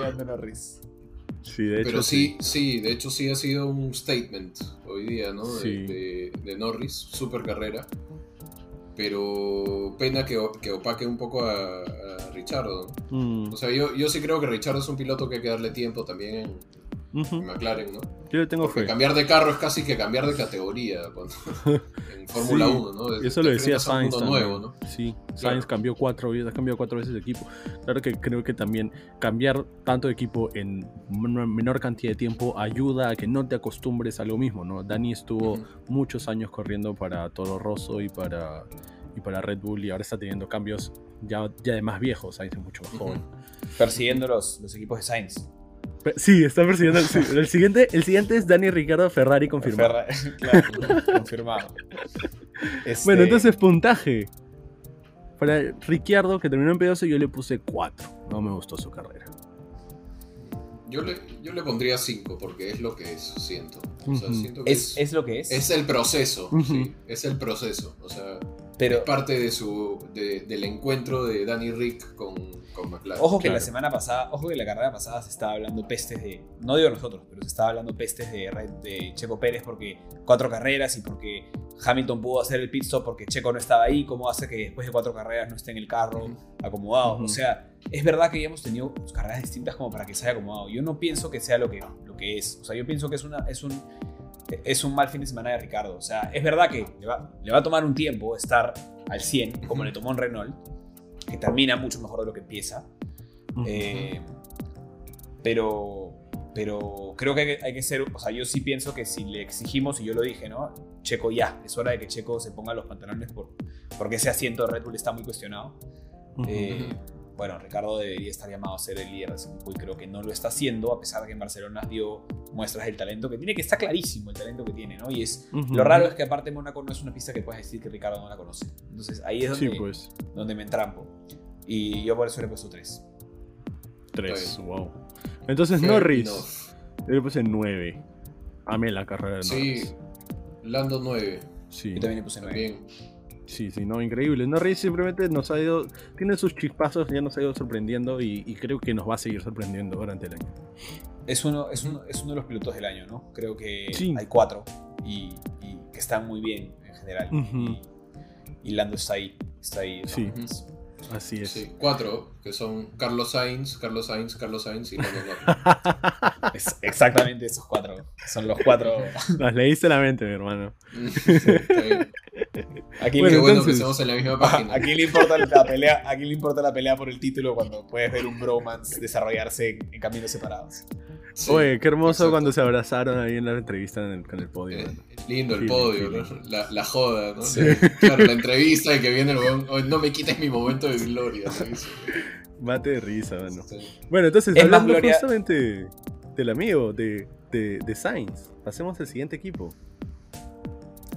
Sí, de hecho. Pero sí, sí, de hecho sí ha sido un statement hoy día, ¿no? De, de, Norris, super carrera. Pero pena que, que opaque un poco a, a Richardo. Mm. O sea, yo, yo sí creo que Richardo es un piloto que hay que darle tiempo también en, McLaren, ¿no?
Yo le tengo
Porque cambiar de carro es casi que cambiar de categoría en Fórmula 1, ¿no?
eso lo decía Sainz. Nuevo, ¿no? Sí, Sainz cambió cuatro veces, ha cambiado cuatro veces de equipo. Claro que creo que también cambiar tanto de equipo en menor cantidad de tiempo ayuda a que no te acostumbres a lo mismo, ¿no? Dani estuvo muchos años corriendo para Toro Rosso y para, y para Red Bull y ahora está teniendo cambios ya, ya de más viejos, Sainz es mucho más joven.
Persiguiendo los, los equipos de Sainz.
Sí, está persiguiendo. El, siguiente, el siguiente es Dani Ricardo Ferrari confirmado.
claro, confirmado.
Este bueno, entonces puntaje. Para Ricciardo, que terminó en P12, yo le puse 4. No me gustó su carrera.
Yo le, yo le pondría 5 porque es lo que es, siento.
es, lo que es.
Es el proceso, sí. Es el proceso. O sea, Pero, es parte de su, del encuentro de Danny Rick con,
Ojo que la semana pasada, ojo que la carrera pasada se estaba hablando pestes de, no digo nosotros, pero se estaba hablando pestes de, de Checo Pérez porque cuatro carreras y porque Hamilton pudo hacer el pit stop porque Checo no estaba ahí, cómo hace que después de cuatro carreras no esté en el carro acomodado. O sea, es verdad que ya hemos tenido carreras distintas como para que se haya acomodado. Yo no pienso que sea lo que, lo que es. O sea, yo pienso que es, una, es, un, es un mal fin de semana de Ricardo. O sea, es verdad que le va, le va a tomar un tiempo estar al 100, como le tomó en Renault que termina mucho mejor de lo que empieza. Eh, pero, pero creo que hay, que ser, o sea, yo sí pienso que si le exigimos, y yo lo dije, ¿no? Checo ya, es hora de que Checo se ponga los pantalones por, porque ese asiento de Red Bull está muy cuestionado. Eh, bueno, Ricardo debería estar llamado a ser el líder de ese equipo y creo que no lo está haciendo, a pesar de que en Barcelona dio muestras del talento que tiene, que está clarísimo el talento que tiene, ¿no? Y es lo raro es que aparte Mónaco no es una pista que puedes decir que Ricardo no la conoce. Entonces ahí es donde, pues. donde me entrampo. Y yo por eso le he puesto 3.
3, wow. Entonces Norris, yo le puse 9. Amé la carrera de Norris.
Sí, Lando 9.
Sí. Yo también le puse 9.
Sí, sí, no, increíble. Norris simplemente nos ha ido, tiene sus chispazos, ya nos ha ido sorprendiendo y, creo que nos va a seguir sorprendiendo durante el año.
Es uno, es uno, es uno de los pilotos del año, ¿no? Creo que hay cuatro y, que están muy bien en general. y, Lando está ahí, está ahí.
Sí. Así es.
Sí, cuatro, que son Carlos Sainz, Carlos Sainz, Carlos Sainz y Lando
es exactamente esos cuatro. Son los cuatro.
Nos leíste la mente, mi hermano.
Sí, está bien. Aquí bueno, bueno que estamos en la misma página.
¿A quién le importa la pelea? ¿A quién le importa la pelea por el título cuando puedes ver un bromance desarrollarse en, caminos separados?
Oye, qué hermoso cuando se abrazaron ahí en la entrevista en el, con el podio. Eh,
lindo el podio, la, la, joda, ¿no? Sí. Claro, la entrevista y que viene el weón, no me quites mi momento de gloria.
Mate de risa, mano. Bueno, entonces, hablando justamente del amigo de, de, de Sainz, pasemos al siguiente equipo.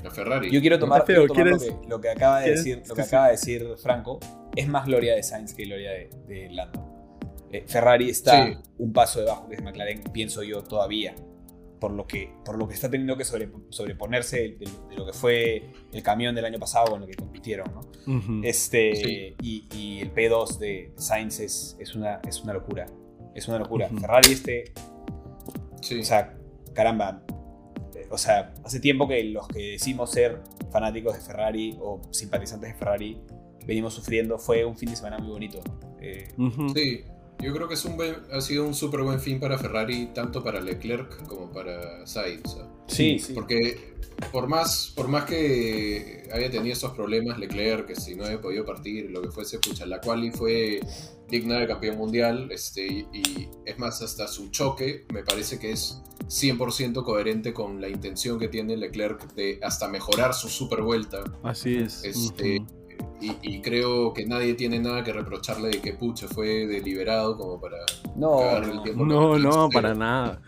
La Ferrari.
Yo quiero tomar, lo, que, acaba de decir, lo que acaba de decir Franco. Es más gloria de Sainz que gloria de, Lando. Eh, Ferrari está un paso debajo de McLaren, pienso yo, todavía. Por lo que, por lo que está teniendo que sobreponerse de, lo que fue el camión del año pasado con el que compitieron. este, y, el P2 de Sainz es, una, es una locura. Es una locura. Ferrari este... O sea, caramba. Eh, o sea, hace tiempo que los que decimos ser fanáticos de Ferrari o simpatizantes de Ferrari venimos sufriendo. Fue un fin de semana muy bonito.
Eh, sí, yo creo que es un ha sido un súper buen fin para Ferrari, tanto para Leclerc como para Sainz.
Sí, sí.
Porque por más, por más que haya tenido estos problemas Leclerc, que si no había podido partir, lo que fuese, pucha, la quali fue digna de campeón mundial, este, y, es más, hasta su choque me parece que es 100% coherente con la intención que tiene Leclerc de hasta mejorar su super vuelta.
Así es.
Este, y, creo que nadie tiene nada que reprocharle de que pucha fue deliberado como para
no,
el tiempo. No, no, para nada.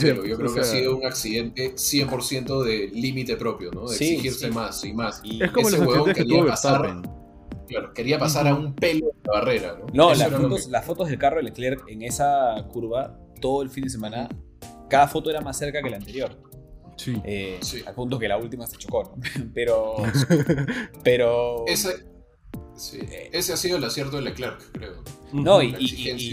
yo creo que ha sido un accidente 100% de límite propio, ¿no? De exigirse más y más.
Y es como ese huevón quería pasar,
claro, quería pasar a un pelo de la barrera, ¿no?
No, las fotos, las fotos, del carro de Leclerc en esa curva, todo el fin de semana, cada foto era más cerca que la anterior.
Sí.
Eh, Al punto que la última se chocó, ¿no? Pero. pero.
Ese, eh, ese ha sido el acierto de Leclerc, creo.
No, y,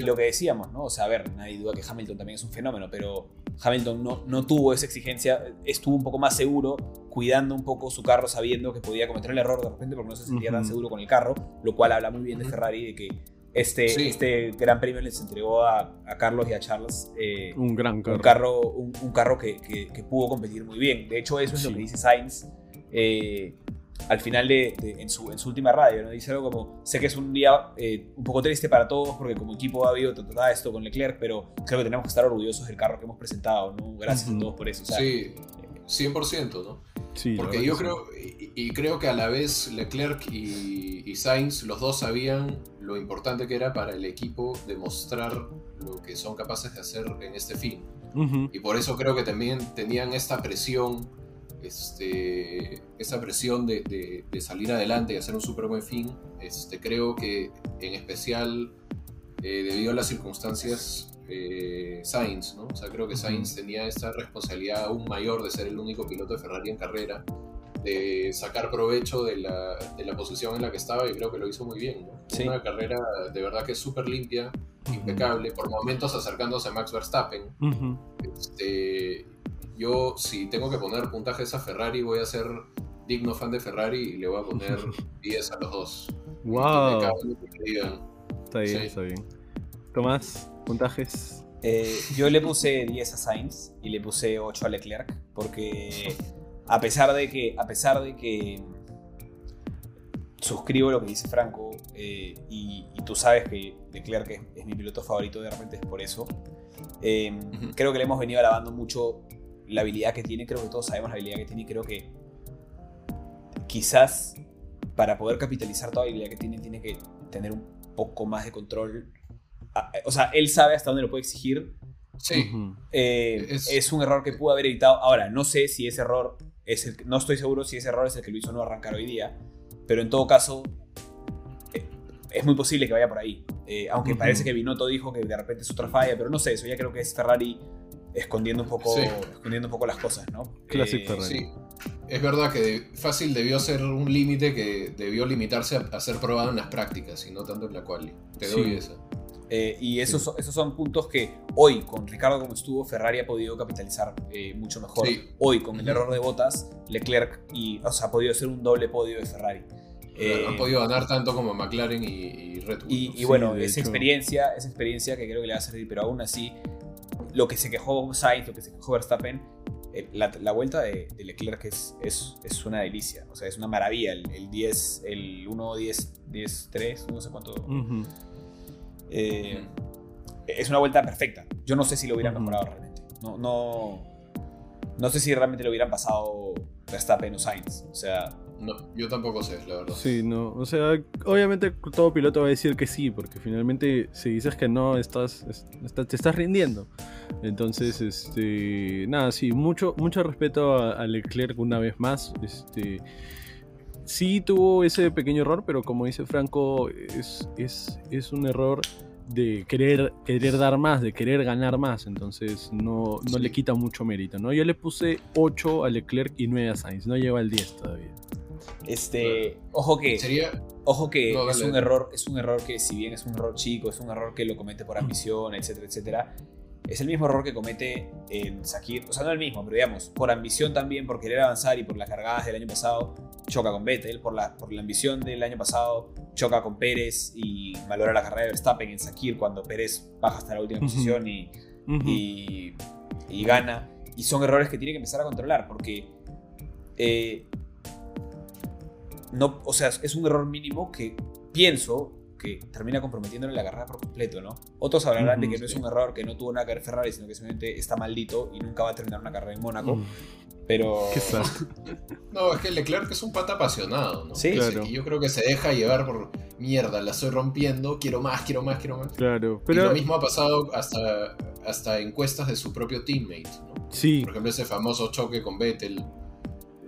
lo que decíamos, ¿no? O sea, a ver, nadie duda que Hamilton también es un fenómeno, pero Hamilton no, no tuvo esa exigencia, estuvo un poco más seguro, cuidando un poco su carro, sabiendo que podía cometer el error de repente porque no se sentía tan seguro con el carro, lo cual habla muy bien de Ferrari, de que este, este gran premio les entregó a, Carlos y a Charles
eh, un gran
carro, un carro, un, carro que, que, pudo competir muy bien. De hecho, eso es lo que dice Sainz. Eh, al final de, en, su, en, su, última radio, ¿no? Dice algo como, sé que es un día eh, un poco triste para todos porque como equipo ha habido todo esto con Leclerc, pero creo que tenemos que estar orgullosos del carro que hemos presentado, ¿no? Gracias a todos por eso.
sí, 100%, ¿no? Sí, porque yo creo, y, creo que a la vez Leclerc y, Sainz, los dos sabían lo importante que era para el equipo demostrar lo que son capaces de hacer en este fin. Y por eso creo que también tenían esta presión este, esa presión de, salir adelante y hacer un súper buen fin, este, creo que en especial eh, debido a las circunstancias eh, Sainz, ¿no? O sea, creo que Sainz tenía esta responsabilidad aún mayor de ser el único piloto de Ferrari en carrera, de sacar provecho de la, de la posición en la que estaba y creo que lo hizo muy bien, ¿no? Una carrera de verdad que es súper limpia, impecable, por momentos acercándose a Max Verstappen. este, yo, si tengo que poner puntajes a Ferrari, voy a ser digno fan de Ferrari y le voy a poner 10 a los dos.
¡Wow! Está bien, está bien. Tomás, puntajes.
Eh, yo le puse 10 a Sainz y le puse 8 a Leclerc porque a pesar de que, a pesar de que suscribo lo que dice Franco eh, y, tú sabes que Leclerc es, es, mi piloto favorito, de repente es por eso. Eh, creo que le hemos venido alabando mucho la habilidad que tiene, creo que todos sabemos la habilidad que tiene y creo que quizás para poder capitalizar toda la habilidad que tiene, tiene que tener un poco más de control. Ah, o sea, él sabe hasta dónde lo puede exigir.
Sí.
Eh, es... un error que pudo haber evitado. Ahora, no sé si ese error es el no estoy seguro si ese error es el que lo hizo no arrancar hoy día, pero en todo caso eh, es muy posible que vaya por ahí. Eh, aunque parece que Binotto dijo que de repente es otra falla, pero no sé, eso ya creo que es Ferrari escondiendo un poco, escondiendo un poco las cosas, ¿no?
Clásico
eh, Sí. Es verdad que fácil debió ser un límite que debió limitarse a, ser probado en las prácticas y no tanto en la quali. Te doy eso.
Eh, y esos, son, esos son puntos que hoy, con Ricardo como estuvo, Ferrari ha podido capitalizar eh, mucho mejor. Hoy, con el error de botas, Leclerc y, o sea, ha podido ser un doble podio de Ferrari.
Eh, han podido ganar tanto como McLaren y, Red Bull.
Y, bueno, esa experiencia, esa experiencia que creo que le va a servir, pero aún así lo que se quejó Sainz, lo que se quejó Verstappen, eh, la, vuelta de, Leclerc es, es, es, una delicia, o sea, es una maravilla. El, 10, el 1, 10, 10, 3, no sé cuánto. Eh, es una vuelta perfecta. Yo no sé si lo hubieran mejorado realmente. No, no, no sé si realmente lo hubieran pasado Verstappen o Sainz. O sea,
no, yo tampoco sé, la verdad.
Sí, no. O sea, obviamente todo piloto va a decir que sí, porque finalmente si dices que no, estás, te estás rindiendo. Entonces, este. Nada, sí, mucho, mucho respeto a, Leclerc una vez más. Este. Sí tuvo ese pequeño error, pero como dice Franco, es, es, es un error de querer, querer dar más, de querer ganar más, entonces no, no le quita mucho mérito, ¿no? Yo le puse 8 a Leclerc y 9 a Sainz, no lleva el 10 todavía.
Este, ojo que.
Sería,
Ojo que es un error, es un error que si bien es un error chico, es un error que lo comete por ambición, etcétera, etcétera. Es el mismo error que comete en Sakir, o sea, no el mismo, pero digamos, por ambición también, por querer avanzar y por las cargadas del año pasado, choca con Vettel, por la, por la ambición del año pasado, choca con Pérez y valora la carrera de Verstappen en Sakir cuando Pérez baja hasta la última posición y, y, y, gana. Y son errores que tiene que empezar a controlar porque eh, no, o sea, es un error mínimo que pienso que termina comprometiéndole la carrera por completo, ¿no? Otros hablarán de que no es un error, que no tuvo nada que ver Ferrari, sino que simplemente está maldito y nunca va a terminar una carrera en Mónaco. Mm. Pero.
no, es que Leclerc es un pata apasionado, ¿no? Sí, claro. yo creo que se deja llevar por mierda, la estoy rompiendo, quiero más, quiero más, quiero más.
Claro,
pero. Y lo mismo ha pasado hasta, hasta encuestas de su propio teammate, ¿no?
Sí.
Por ejemplo, ese famoso choque con Vettel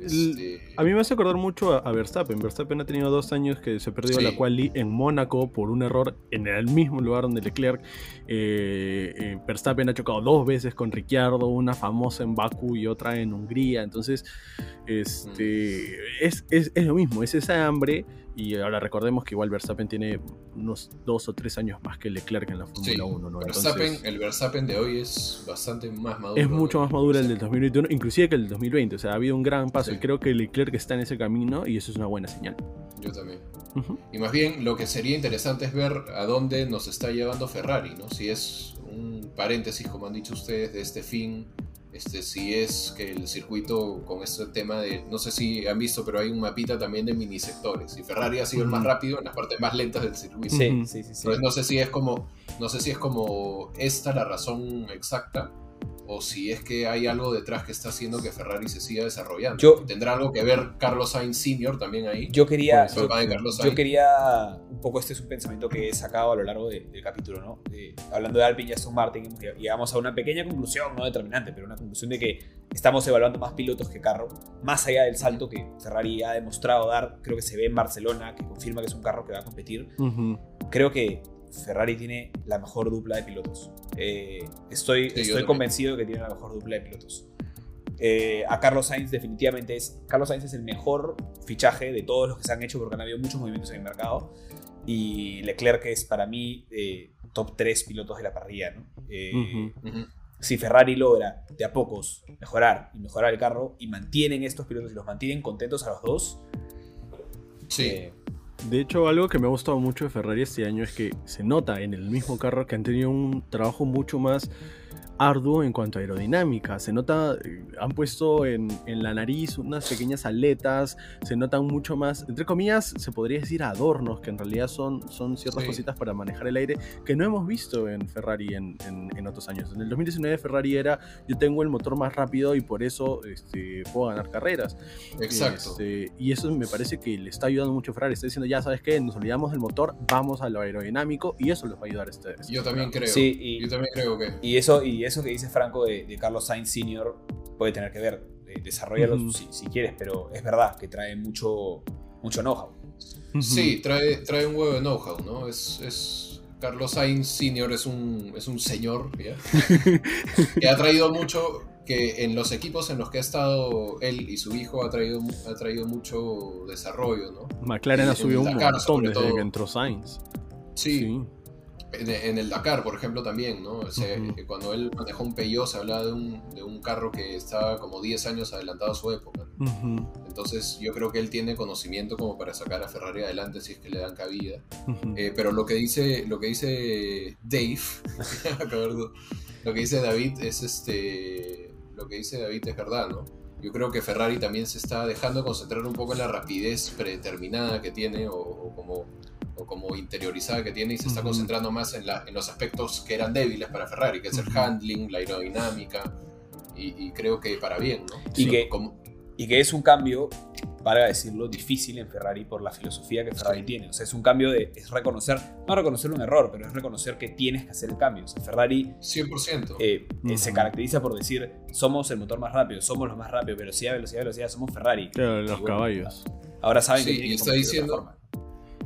este, a mí me hace acordar mucho a, Verstappen. Verstappen ha tenido dos años que se perdió la quali en Mónaco por un error en el mismo lugar donde Leclerc. Eh, eh, Verstappen ha chocado dos veces con Ricciardo, una famosa en Baku y otra en Hungría. Entonces, este, mm. es, es, es, lo mismo, es esa hambre y ahora recordemos que igual Verstappen tiene unos dos o tres años más que Leclerc en la Fórmula 1. ¿no?
el Verstappen de hoy es bastante más maduro.
Es mucho más maduro el del 2021, inclusive que el del 2020. O sea, ha habido un gran paso. Y creo que Leclerc está en ese camino y eso es una buena señal.
Yo también. Y más bien, lo que sería interesante es ver a dónde nos está llevando Ferrari, ¿no? Si es un paréntesis, como han dicho ustedes, de este fin este, si es que el circuito con este tema de, no sé si han visto, pero hay un mapita también de mini sectores. Y Ferrari ha sido el más rápido en las partes más lentas del circuito.
Sí, sí, sí.
no sé si es como, no sé si es como esta la razón exacta, o si es que hay algo detrás que está haciendo que Ferrari se siga desarrollando. ¿Tendrá algo que ver Carlos Sainz Sr. también ahí?
Yo quería, yo, quería, un poco este es un pensamiento que he sacado a lo largo del capítulo, ¿no? hablando de Alpine y Aston Martin, llegamos a una pequeña conclusión, no determinante, pero una conclusión de que estamos evaluando más pilotos que carro, más allá del salto que Ferrari ha demostrado dar, creo que se ve en Barcelona, que confirma que es un carro que va a competir. Creo que Ferrari tiene la mejor dupla de pilotos. Eh, estoy estoy convencido de que tiene la mejor dupla de pilotos. Eh, a Carlos Sainz definitivamente es... Carlos Sainz es el mejor fichaje de todos los que se han hecho porque han habido muchos movimientos en el mercado. Y Leclerc es para mí eh, top 3 pilotos de la parrilla. Si Ferrari logra de a pocos mejorar y mejorar el carro y mantienen estos pilotos y los mantienen contentos a los dos,
sí.
De hecho, algo que me ha gustado mucho de Ferrari este año es que se nota en el mismo carro que han tenido un trabajo mucho más arduo en cuanto a aerodinámica. Se nota, eh, han puesto en, la nariz unas pequeñas aletas, se notan mucho más, entre comillas, se podría decir adornos, que en realidad son, son ciertas cositas para manejar el aire que no hemos visto en Ferrari en, otros años. En el 2019 Ferrari era, yo tengo el motor más rápido y por eso este, puedo ganar carreras.
Exacto.
Este, y eso me parece que le está ayudando mucho a Ferrari. Está diciendo, ya sabes qué, nos olvidamos del motor, vamos a lo aerodinámico y eso les va a ayudar a ustedes.
Yo también creo. Sí, y, yo también creo que...
Y eso... Y eso que dice Franco de, Carlos Sainz Sr. puede tener que ver. desarrollarlo si, quieres, pero es verdad que trae mucho, mucho know-how.
Sí, trae, trae un huevo de know-how, ¿no? Es, Carlos Sainz Sr. es un, es un señor que ha traído mucho, que en los equipos en los que ha estado él y su hijo ha traído, ha traído mucho desarrollo, ¿no?
McLaren ha subido un montón desde que entró Sainz.
sí. En, el Dakar, por ejemplo, también, ¿no? Cuando él manejó un Peugeot se hablaba de un, carro que estaba como 10 años adelantado a su época. Entonces yo creo que él tiene conocimiento como para sacar a Ferrari adelante si es que le dan cabida. Eh, pero lo que dice, lo que dice Dave, lo que dice David es este, lo que dice David es verdad, ¿no? Yo creo que Ferrari también se está dejando concentrar un poco en la rapidez predeterminada que tiene o como o como interiorizada que tiene y se está concentrando más en, la, en, los aspectos que eran débiles para Ferrari, que es el handling, la aerodinámica, y, creo que para bien, ¿no?
Y, que, como... y que es un cambio, para decirlo, difícil en Ferrari por la filosofía que Ferrari tiene. O sea, es un cambio de, es reconocer, no reconocer un error, pero es reconocer que tienes que hacer el cambio. O sea, Ferrari
100%.
Eh, eh, se caracteriza por decir, somos el motor más rápido, somos los más rápidos, velocidad, velocidad, velocidad, somos Ferrari.
Claro, los caballos.
Ahora saben que
y está diciendo,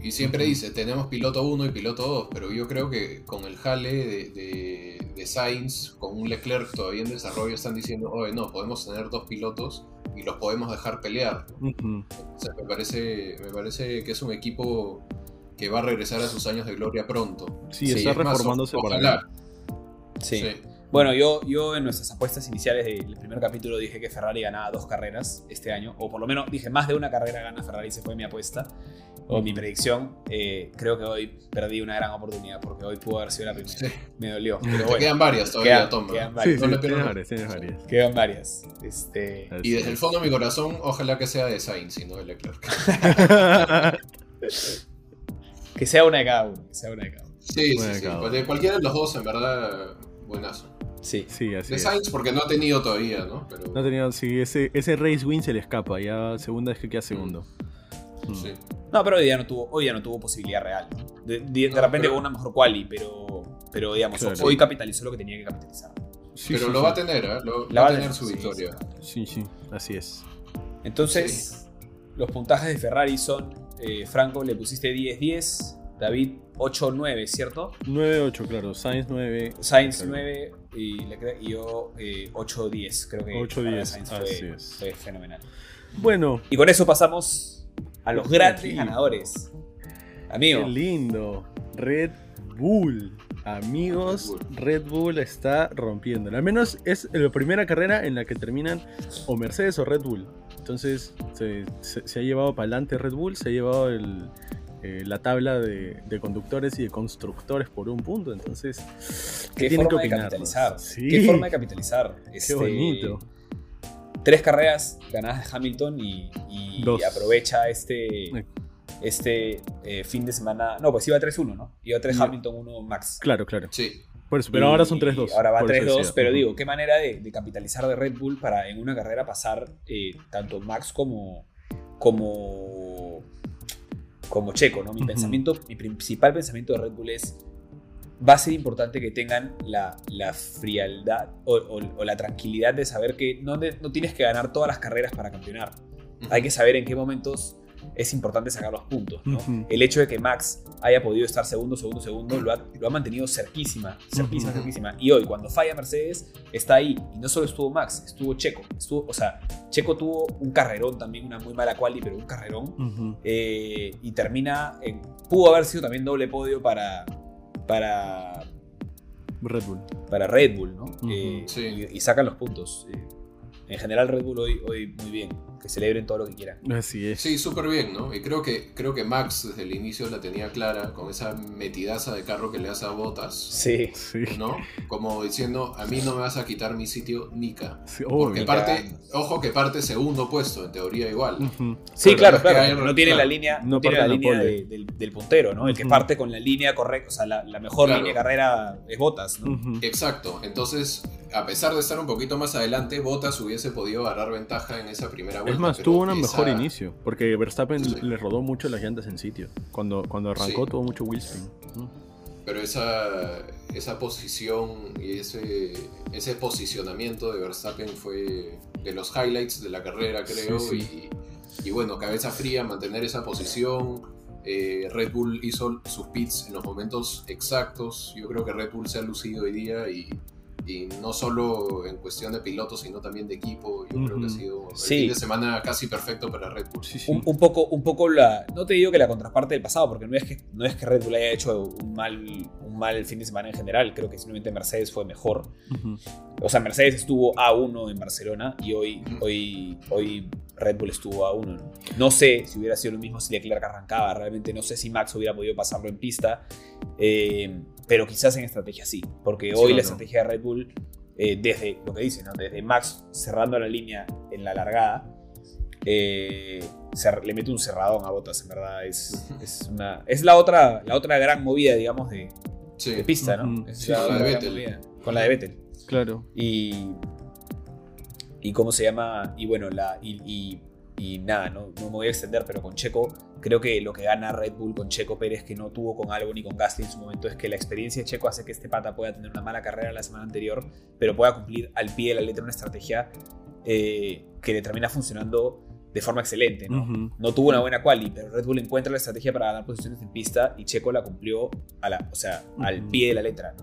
y siempre dice, tenemos piloto 1 y piloto 2, pero yo creo que con el jale de, de, Sainz, con un Leclerc todavía en desarrollo, están diciendo, oye, no, podemos tener dos pilotos y los podemos dejar pelear. me, parece, me parece que es un equipo que va a regresar a sus años de gloria pronto.
Sí, está reformándose para
Sí. Bueno, yo, yo en nuestras apuestas iniciales del primer capítulo dije que Ferrari ganaba dos carreras este año, o por lo menos dije más de una carrera gana Ferrari, se fue mi apuesta, o mi predicción. Eh, creo que hoy perdí una gran oportunidad porque hoy pudo haber sido la primera. Me dolió.
Pero quedan varias todavía, Tom.
Quedan varias.
Sí, varias, varias.
Quedan varias. Este...
Y desde el fondo de mi corazón, ojalá que sea de Sainz y no de Leclerc.
que sea una de cada uno. Que sea una de cada uno.
Sí, sí, sí. De cualquiera de los dos, en verdad, buenazo.
Sí.
sí así
de Sainz porque no ha tenido todavía, ¿no?
No ha tenido, sí, ese, ese race win se le escapa, ya segunda vez que queda segundo.
Mm. Sí. No, pero hoy ya no tuvo, hoy ya no tuvo posibilidad real. De, repente con una mejor quali, pero, pero digamos, hoy capitalizó lo que tenía que capitalizar.
pero lo va a tener, ¿eh? va, a tener su victoria.
Sí, sí, así es.
Entonces, los puntajes de Ferrari son, eh, Franco le pusiste 10-10, David 8-9, ¿cierto?
9-8, claro. Sainz 9.
Sainz 9 y, yo 8-10. Eh, Creo que
8-10. Sainz
fue, fue, fenomenal.
Bueno.
Y con eso pasamos a los grandes ganadores. Amigo.
Qué lindo. Red Bull. Amigos, Red Bull está rompiendo. Al menos es la primera carrera en la que terminan o Mercedes o Red Bull. Entonces se, se ha llevado para adelante Red Bull, se ha llevado el, eh, la tabla de, conductores y de constructores por un punto. Entonces,
¿qué, ¿qué forma de capitalizar? ¿Qué forma de capitalizar?
Qué este, bonito.
Tres carreras ganadas de Hamilton y, aprovecha este, este eh, fin de semana. No, pues iba 3-1, ¿no? Iba 3 Hamilton, 1 Max.
Claro, claro.
Sí.
pero ahora son 3-2.
Ahora va 3-2, pero digo, qué manera de, capitalizar de Red Bull para en una carrera pasar eh, tanto Max como, como como Checo, ¿no? Mi pensamiento, mi principal pensamiento de Red Bull es va a ser importante que tengan la, frialdad o, la tranquilidad de saber que no, no, tienes que ganar todas las carreras para campeonar. Hay que saber en qué momentos es importante sacar los puntos. ¿no? El hecho de que Max haya podido estar segundo, segundo, segundo, lo ha, lo ha mantenido cerquísima, cerquísima, cerquísima. Y hoy, cuando falla Mercedes, está ahí. Y no solo estuvo Max, estuvo Checo. Estuvo, o sea, Checo tuvo un carrerón también, una muy mala quali, pero un carrerón. Eh, y termina, en, pudo haber sido también doble podio para, para
Red Bull.
Para Red Bull, ¿no? Eh, y, sacan los puntos. Eh, en general Red Bull hoy, hoy muy bien que celebren todo lo que quieran.
Así es.
Sí, súper bien, ¿no? Y creo que, creo que Max desde el inicio la tenía clara con esa metidaza de carro que le hace a botas.
Sí.
sí.
¿No? Como diciendo, a mí no me vas a quitar mi sitio Nika. Sí, Porque parte, ojo que parte segundo puesto, en teoría igual.
Sí, claro, claro. no tiene la línea, no, tiene la línea del, puntero, ¿no? El que parte con la línea correcta, o sea, la, mejor línea de carrera es botas, ¿no?
Exacto. Entonces, a pesar de estar un poquito más adelante, Botas hubiese podido agarrar ventaja en esa primera vuelta.
Es más, tuvo un mejor inicio, porque Verstappen le rodó mucho las llantas en sitio. Cuando, cuando arrancó tuvo mucho wheelspin.
Pero esa, esa posición y ese, ese posicionamiento de Verstappen fue de los highlights de la carrera, creo. Y, y, bueno, cabeza fría, mantener esa posición. Eh, Red Bull hizo sus pits en los momentos exactos. Yo creo que Red Bull se ha lucido hoy día y, y no solo en cuestión de pilotos, sino también de equipo. Yo creo que ha sido un fin de semana casi perfecto para Red Bull.
Un, poco, un poco la. No te digo que la contraparte del pasado, porque no es que, no es que Red Bull haya hecho un mal, un mal fin de semana en general. Creo que simplemente Mercedes fue mejor. O sea, Mercedes estuvo A1 en Barcelona y hoy, hoy, hoy Red Bull estuvo a 1. ¿no? ¿no? sé si hubiera sido lo mismo si Leclerc arrancaba. Realmente no sé si Max hubiera podido pasarlo en pista. Eh, pero quizás en estrategia sí, porque hoy la estrategia de Red Bull, eh, desde lo que dice, ¿no? desde Max cerrando la línea en la largada, eh, le mete un cerradón a Botas, en verdad. Es, es, una, es la, otra, la otra gran movida, digamos, de, pista, ¿no?
con, la de Vettel.
con la de Vettel.
Claro.
Y. Y cómo se llama. Y bueno, la. y y nada, no, no, me voy a extender, pero con Checo, creo que lo que gana Red Bull con Checo Pérez, que no tuvo con algo ni con Gasly en su momento, es que la experiencia de Checo hace que este pata pueda tener una mala carrera la semana anterior, pero pueda cumplir al pie de la letra una estrategia eh, que le termina funcionando de forma excelente. ¿no? no tuvo una buena quali, pero Red Bull encuentra la estrategia para ganar posiciones en pista y Checo la cumplió a la, o sea, al pie de la letra.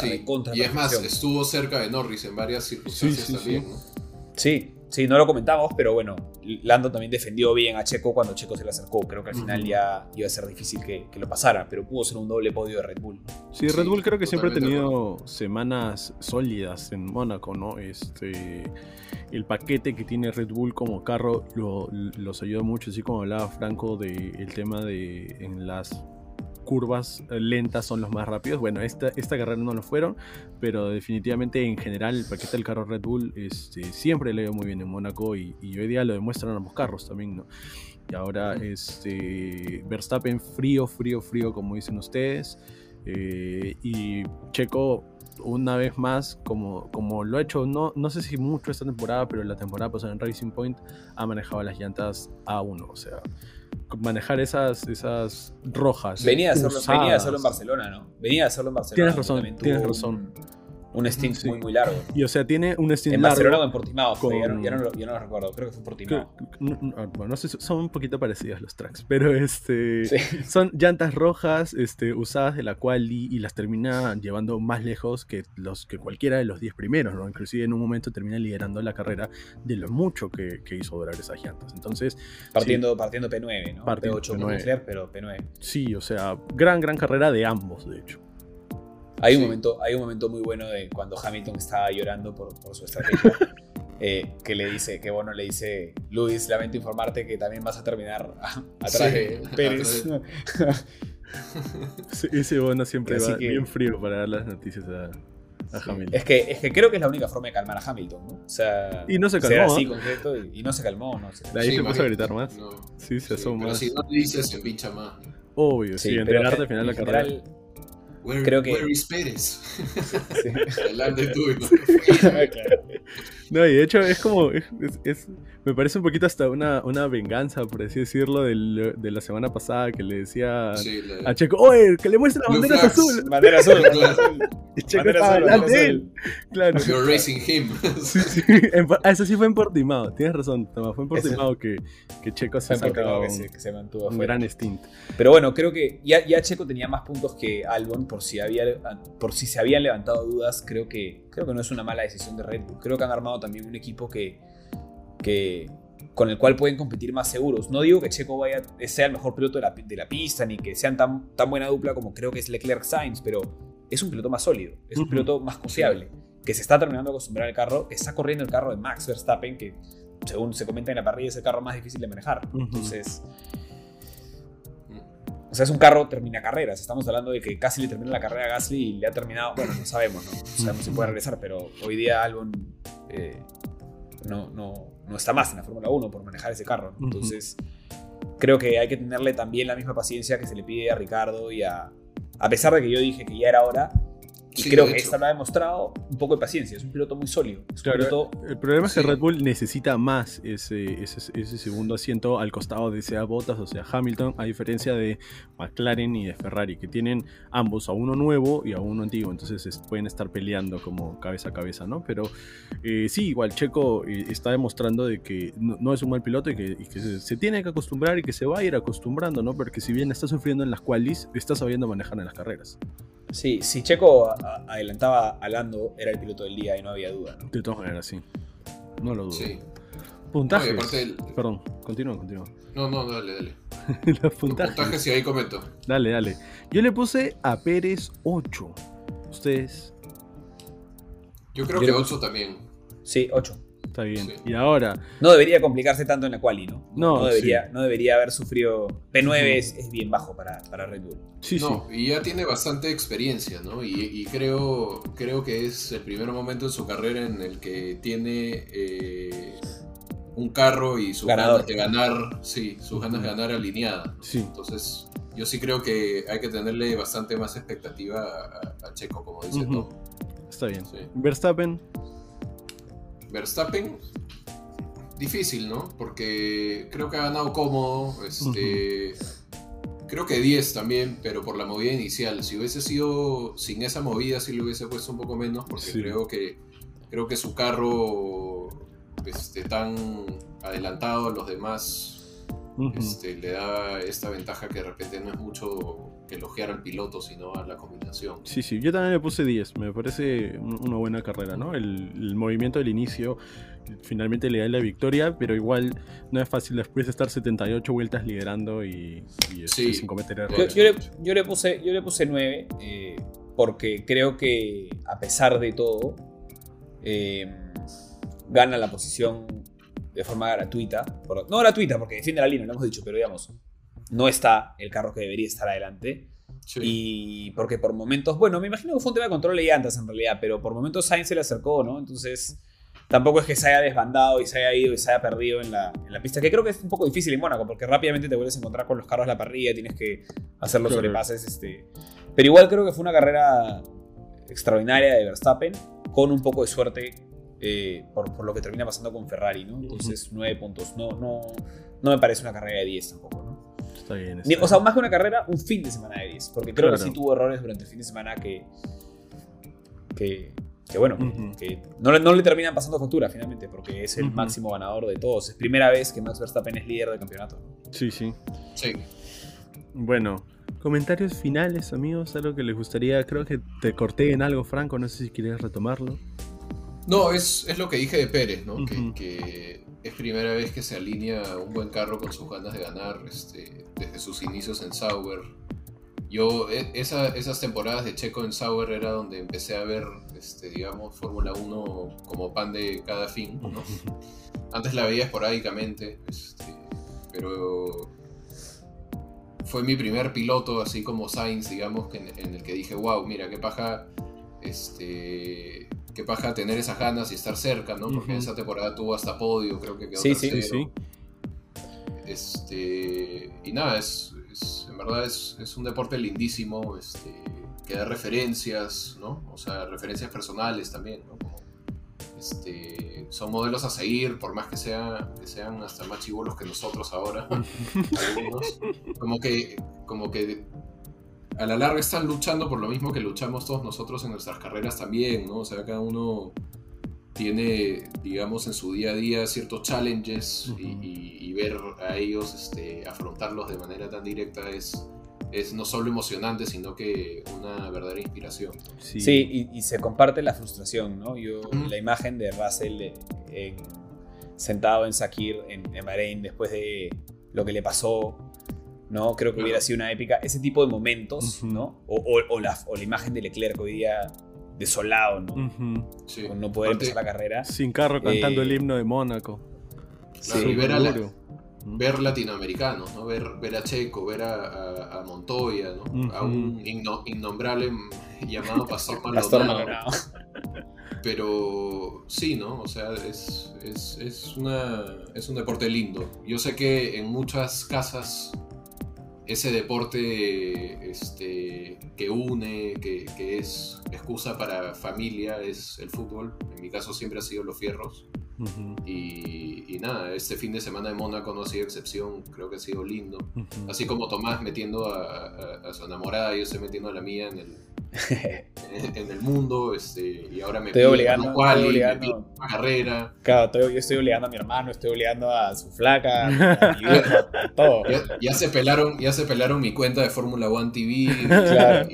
sí. y es más, estuvo cerca de Norris en varias circunstancias también.
Sí, Sí, no lo comentamos, pero bueno, Lando también defendió bien a Checo cuando Checo se le acercó. Creo que al final ya iba a ser difícil que, lo pasara, pero pudo ser un doble podio de Red Bull.
Sí, Red Bull creo que siempre ha tenido semanas sólidas en Mónaco, ¿no? Este, el paquete que tiene Red Bull como carro lo, los ayuda mucho, así como hablaba Franco del tema de en las curvas eh, lentas son los más rápidos. Bueno, esta, esta carrera no lo fueron, pero definitivamente en general el paquete del carro Red Bull este, siempre le dio muy bien en Mónaco y, hoy día lo demuestran ambos carros también, ¿no? Y ahora este, Verstappen frío, frío, frío, como dicen ustedes. Eh, y Checo una vez más, como, como lo ha hecho, no, no sé si mucho esta temporada, pero la temporada pasada en Racing Point ha manejado las llantas A1, o sea, manejar esas, esas rojas.
Venía a, hacerlo, venía a hacerlo en Barcelona, ¿no? Venía a hacerlo en Barcelona.
Tienes razón, tienes razón
un stint muy, muy largo.
Y o sea, tiene un stint
en
largo.
Barcelona o en Portimao, con... ya, no, ya, no, lo recuerdo, creo que fue Portimao.
Ah, bueno, no sé, son un poquito parecidos los tracks, pero este son llantas rojas este, usadas de la quali y las termina llevando más lejos que, los, que cualquiera de los 10 primeros, ¿no? Inclusive en un momento termina liderando la carrera de lo mucho que, que hizo durar esas llantas. Entonces...
Partiendo, partiendo P9, ¿no?
Partiendo
P8 P9. pero P9.
Sí, o sea, gran, gran carrera de ambos, de hecho.
Hay, un momento, hay un momento muy bueno de cuando Hamilton estaba llorando por, su estrategia. Eh, que le dice, que bueno, le dice, Luis, lamento informarte que también vas a terminar atrás de Pérez.
ese bueno siempre va bien frío para dar las noticias a, Hamilton.
Es que, es que creo que es la única forma de calmar a Hamilton, ¿no? O sea,
y no se calmó.
Así, concreto, y, no se calmó. No
se Ahí se puso a gritar más. Sí, se asoma.
Pero si no le dices, se pincha más.
Obvio, sí, entrenarte al final de la carrera
creo que.
Where is Pérez? Adelante tú.
No, y de hecho es como. Es, me parece un poquito hasta una, una venganza, por así decirlo, del, de la semana pasada que le decía a Checo: ¡Oye, que le muestre la bandera azul!
Bandera azul,
Y Checo estaba delante de él. Claro.
You're racing him.
sí, sí. Eso sí fue en Portimao, tienes razón, Toma. Fue en Portimao que, que Checo se sacó
que, se, que se mantuvo
un gran stint.
Pero bueno, creo que ya, ya Checo tenía más puntos que Albon por si, había, por si se habían levantado dudas. Creo que, creo que no es una mala decisión de Red Bull. Creo que han armado también un equipo que, que, con el cual pueden competir más seguros. No digo que Checo vaya, sea el mejor piloto de la, de la pista, ni que sean tan, tan buena dupla como creo que es Leclerc Sainz, pero es un piloto más sólido, es un piloto más confiable, que se está terminando de acostumbrar al carro, que está corriendo el carro de Max Verstappen, que según se comenta en la parrilla es el carro más difícil de manejar. Entonces... O sea, es un carro termina carreras. Estamos hablando de que casi le termina la carrera a Gasly y le ha terminado. Bueno, no sabemos, ¿no? No sabemos si puede regresar, pero hoy día Albon eh, no, no, no, está más en la Fórmula 1 por manejar ese carro. Entonces, creo que hay que tenerle también la misma paciencia que se le pide a Ricardo y a. A pesar de que yo dije que ya era hora, y creo que esta lo ha demostrado un poco de paciencia. Es un piloto muy sólido.
el problema es que Red Bull necesita más ese, ese, segundo asiento al costado de sea Bottas, o sea, Hamilton, a diferencia de McLaren y de Ferrari, que tienen ambos a uno nuevo y a uno antiguo. Entonces pueden estar peleando como cabeza a cabeza, ¿no? Pero eh, sí, igual Checo eh, está demostrando de que no, es un mal piloto y que, se, tiene que acostumbrar y que se va a ir acostumbrando, ¿no? Porque si bien está sufriendo en las qualis, está sabiendo manejar en las carreras.
Sí, si Checo adelantaba a Lando, era el piloto del día y no había duda. ¿no?
De todas maneras, sí. No lo dudo. Sí. Puntajes. Perdón, continúa, continúa.
No, no, dale, dale.
Los puntajes.
puntajes, sí, ahí comento.
Dale, dale. Yo le puse a Pérez 8. ¿Ustedes?
Yo creo que 8 también.
Sí, 8.
Está bien. Y ahora.
No debería complicarse tanto en la quali, ¿no? No, debería, no debería haber sufrido. P9 es, bien bajo para, para Red Bull.
Sí, no, y ya tiene bastante experiencia, ¿no? Y, creo, creo que es el primer momento en su carrera en el que tiene eh, un carro y sus ganas de ganar, sí, sus ganas de ganar alineada. Sí. Entonces, yo sí creo que hay que tenerle bastante más expectativa a, Checo, como dice uh
Está bien. Verstappen.
Verstappen, difícil, ¿no? Porque creo que ha ganado cómodo. Este, Creo que 10 también, pero por la movida inicial. Si hubiese sido sin esa movida, sí le hubiese puesto un poco menos, porque creo que creo que su carro este, tan adelantado a los demás este, le da esta ventaja que de repente no es mucho elogiar al piloto, sino a la combinación.
Sí, sí, yo también le puse 10, me parece una buena carrera, ¿no? El, movimiento del inicio finalmente le da la victoria, pero igual no es fácil después de estar 78 vueltas liderando y, este, sin cometer errores.
Yo, le, puse, yo le puse 9, eh, porque creo que a pesar de todo, eh, gana la posición de forma gratuita. no gratuita, porque defiende la línea, lo hemos dicho, pero digamos, no está el carro que debería estar adelante. Y porque por momentos, bueno, me imagino que fue un tema de control de llantas en realidad, pero por momentos Sainz se le acercó, ¿no? Entonces, tampoco es que se haya desbandado y se haya ido y se haya perdido en la, en la pista, que creo que es un poco difícil en Mónaco, porque rápidamente te vuelves a encontrar con los carros de la parrilla, tienes que hacer los sobrepases. Este. Pero igual creo que fue una carrera extraordinaria de Verstappen, con un poco de suerte eh, por, lo que termina pasando con Ferrari, ¿no? Entonces, nueve puntos. No, no, no me parece una carrera de 10 tampoco,
bien.
o sea, más que una carrera, un fin de semana de 10. Porque creo que sí tuvo errores durante el fin de semana que. que, bueno, que no, no, le terminan pasando factura finalmente, porque es el máximo ganador de todos. Es primera vez que Max Verstappen es líder del campeonato.
Sí, sí.
Sí.
Bueno, comentarios finales, amigos. Algo que les gustaría, creo que te corté en algo, Franco. No sé si quieres retomarlo.
No, es, es lo que dije de Pérez, ¿no? que, es primera vez que se alinea un buen carro con sus ganas de ganar este, desde sus inicios en Sauber. Yo, e, esas temporadas de Checo en Sauber era donde empecé a ver, este, digamos, Fórmula 1 como pan de cada fin. ¿no? Antes la veía esporádicamente, este, pero fue mi primer piloto, así como Sainz, digamos, en, en el que dije, wow, mira, qué paja este, qué paja tener esas ganas y estar cerca, ¿no? Porque esa temporada tuvo hasta podio, creo que quedó sí, tercero. Sí, sí. Este, y nada, es, en verdad es, un deporte lindísimo, este, que da referencias, ¿no? O sea, referencias personales también, ¿no? este, son modelos a seguir, por más que, sea, que sean hasta más chivolos que nosotros ahora, algunos. Como que, como que a la larga están luchando por lo mismo que luchamos todos nosotros en nuestras carreras también, ¿no? O sea, cada uno tiene, digamos, en su día a día ciertos challenges y, ver a ellos este, afrontarlos de manera tan directa es, es no solo emocionante, sino que una verdadera inspiración.
Sí, y, se comparte la frustración, ¿no? Yo, la imagen de Russell sentado en Sakir, en, en Bahrein, después de lo que le pasó ¿no? Creo que hubiera sido una épica. Ese tipo de momentos, ¿no? O, la, imagen de Leclerc hoy día desolado, ¿no? Con no poder empezar la carrera.
Sin carro cantando el eh, himno de Mónaco.
sí, ver, a ver latinoamericanos, ¿no? Ver, ver a Checo, ver a, Montoya, ¿no? A un innombrable llamado Pastor Maldonado. Pero sí, ¿no? O sea, es, es, es, una, es un deporte lindo. Yo sé que en muchas casas ese deporte este, que une, que, es excusa para familia, es el fútbol. En mi caso siempre ha sido los fierros. Y, nada, este fin de semana de Mónaco no ha sido excepción, creo que ha sido lindo. Así como Tomás metiendo a, su enamorada, yo estoy metiendo a la mía en el, en, el mundo, este, y ahora me
estoy obligando, a
una carrera.
Claro, yo estoy obligando a mi hermano, estoy obligando a su flaca, a mi
todo. Ya, se pelaron, ya se pelaron mi cuenta de Fórmula One TV. Claro.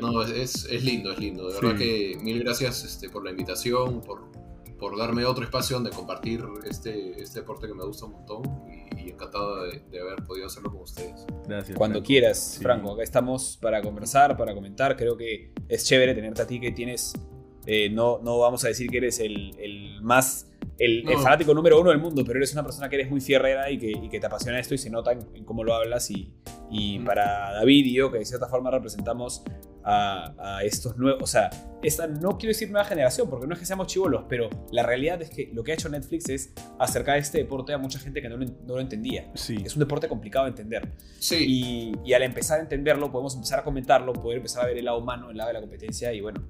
no, es, es, lindo, es lindo. De verdad que mil gracias este, por la invitación, por, por darme otro espacio donde compartir este, este deporte que me gusta un montón y, encantado de, haber podido hacerlo con ustedes.
Gracias. Cuando quieras, Franco, acá estamos para conversar, para comentar. Creo que es chévere tenerte a ti que tienes, eh, no, no vamos a decir que eres el, el más... El, fanático número uno del mundo, pero eres una persona que eres muy fierrera y que, y que te apasiona esto y se nota en, cómo lo hablas. Y, y para David y yo, que de cierta forma representamos a, estos nuevos, o sea, esta no quiero decir nueva generación, porque no es que seamos chivolos, pero la realidad es que lo que ha hecho Netflix es acercar este deporte a mucha gente que no lo, entendía. Sí. Es un deporte complicado de entender. Sí. Y, al empezar a entenderlo, podemos empezar a comentarlo, poder empezar a ver el lado humano, el lado de la competencia y bueno.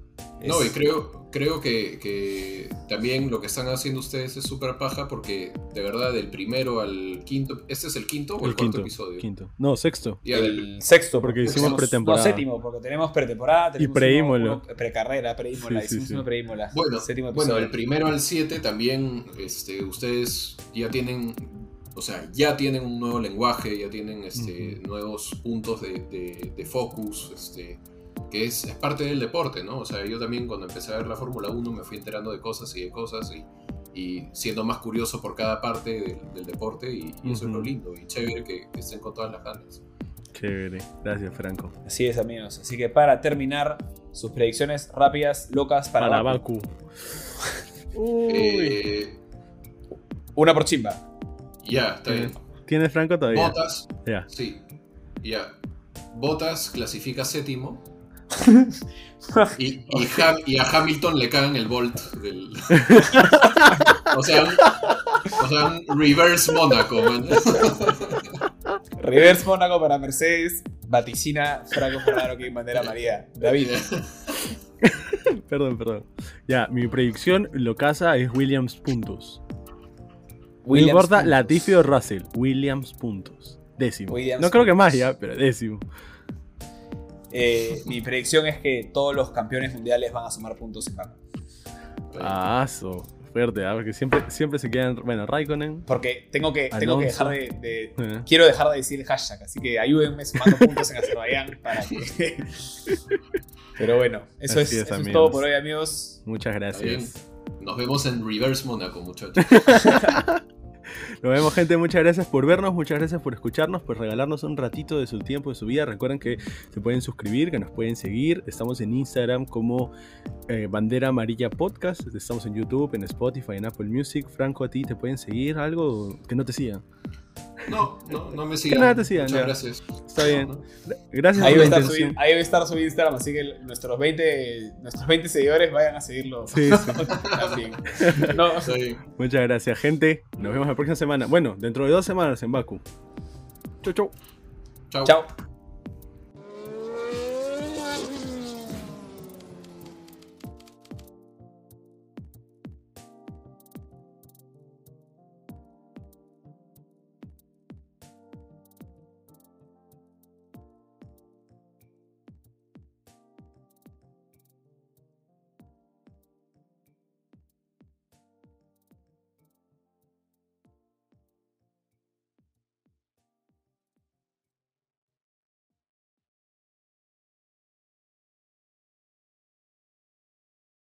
No, y creo, creo que, también lo que están haciendo ustedes es súper paja porque de verdad del primero al quinto, ¿este es el quinto o el, cuarto episodio?
Quinto. No, sexto.
Y el, sexto.
Porque hicimos pretemporada.
No, séptimo, porque tenemos pretemporada.
Y preímolo.
Precarrera, preímola, sí, hicimos una
Bueno, bueno, del primero al siete también este, ustedes ya tienen o sea, ya tienen un nuevo lenguaje, ya tienen este, nuevos puntos de, focus, este, que es, es, parte del deporte, ¿no? O sea, yo también cuando empecé a ver la Fórmula 1 me fui enterando de cosas y de cosas y, y siendo más curioso por cada parte del, deporte y, eso es lo lindo y chévere que, estén con todas las ganas.
Chévere, gracias Franco.
Así es amigos, así que para terminar, sus predicciones rápidas, locas para,
la Baku.
Eh, una por chimba.
Ya, está bien.
¿Tienes Franco todavía?
Botas. Ya. Sí. Ya. Botas clasifica séptimo. y, y, a Hamilton le cagan el Bolt del. o, sea, un, o sea, un reverse Mónaco,
Reverse Mónaco para Mercedes, vaticina Franco Ferraro que bandera María. David.
perdón, perdón. Ya, mi predicción lo casa es Williams puntos. Williams no importa Latifi o Russell, Williams puntos. Décimo. no creo que más ya, pero décimo.
Eh, mi predicción es que todos los campeones mundiales van a sumar puntos en Baku.
Ah, ¿ah? porque siempre, siempre se quedan. Bueno, Raikkonen.
Porque tengo que, tengo que dejar de. Eh. Quiero dejar de decir hashtag, así que ayúdenme sumando puntos en Azerbaiyán para que. Pero bueno, eso, es, eso es, todo por hoy, amigos.
Muchas gracias.
Nos vemos en Reverse Monaco, muchachos.
Nos vemos, gente. Muchas gracias por vernos, muchas gracias por escucharnos, por regalarnos un ratito de su tiempo, de su vida. Recuerden que se pueden suscribir, que nos pueden seguir. Estamos en Instagram como eh, Bandera Amarilla Podcast. Estamos en YouTube, en Spotify, en Apple Music. Franco, a ti te pueden seguir algo que no te sigan.
No, no, no me sigan. nada te sigan. Muchas gracias.
Está bien. Gracias
ahí, por va su, ahí va a estar su Instagram, así que nuestros 20, nuestros 20 seguidores vayan a seguirlo. Sí, sí.
no. Muchas gracias, gente. Nos vemos la próxima semana. Bueno, dentro de dos semanas en Baku. Chau, chau.
Chau. Chau.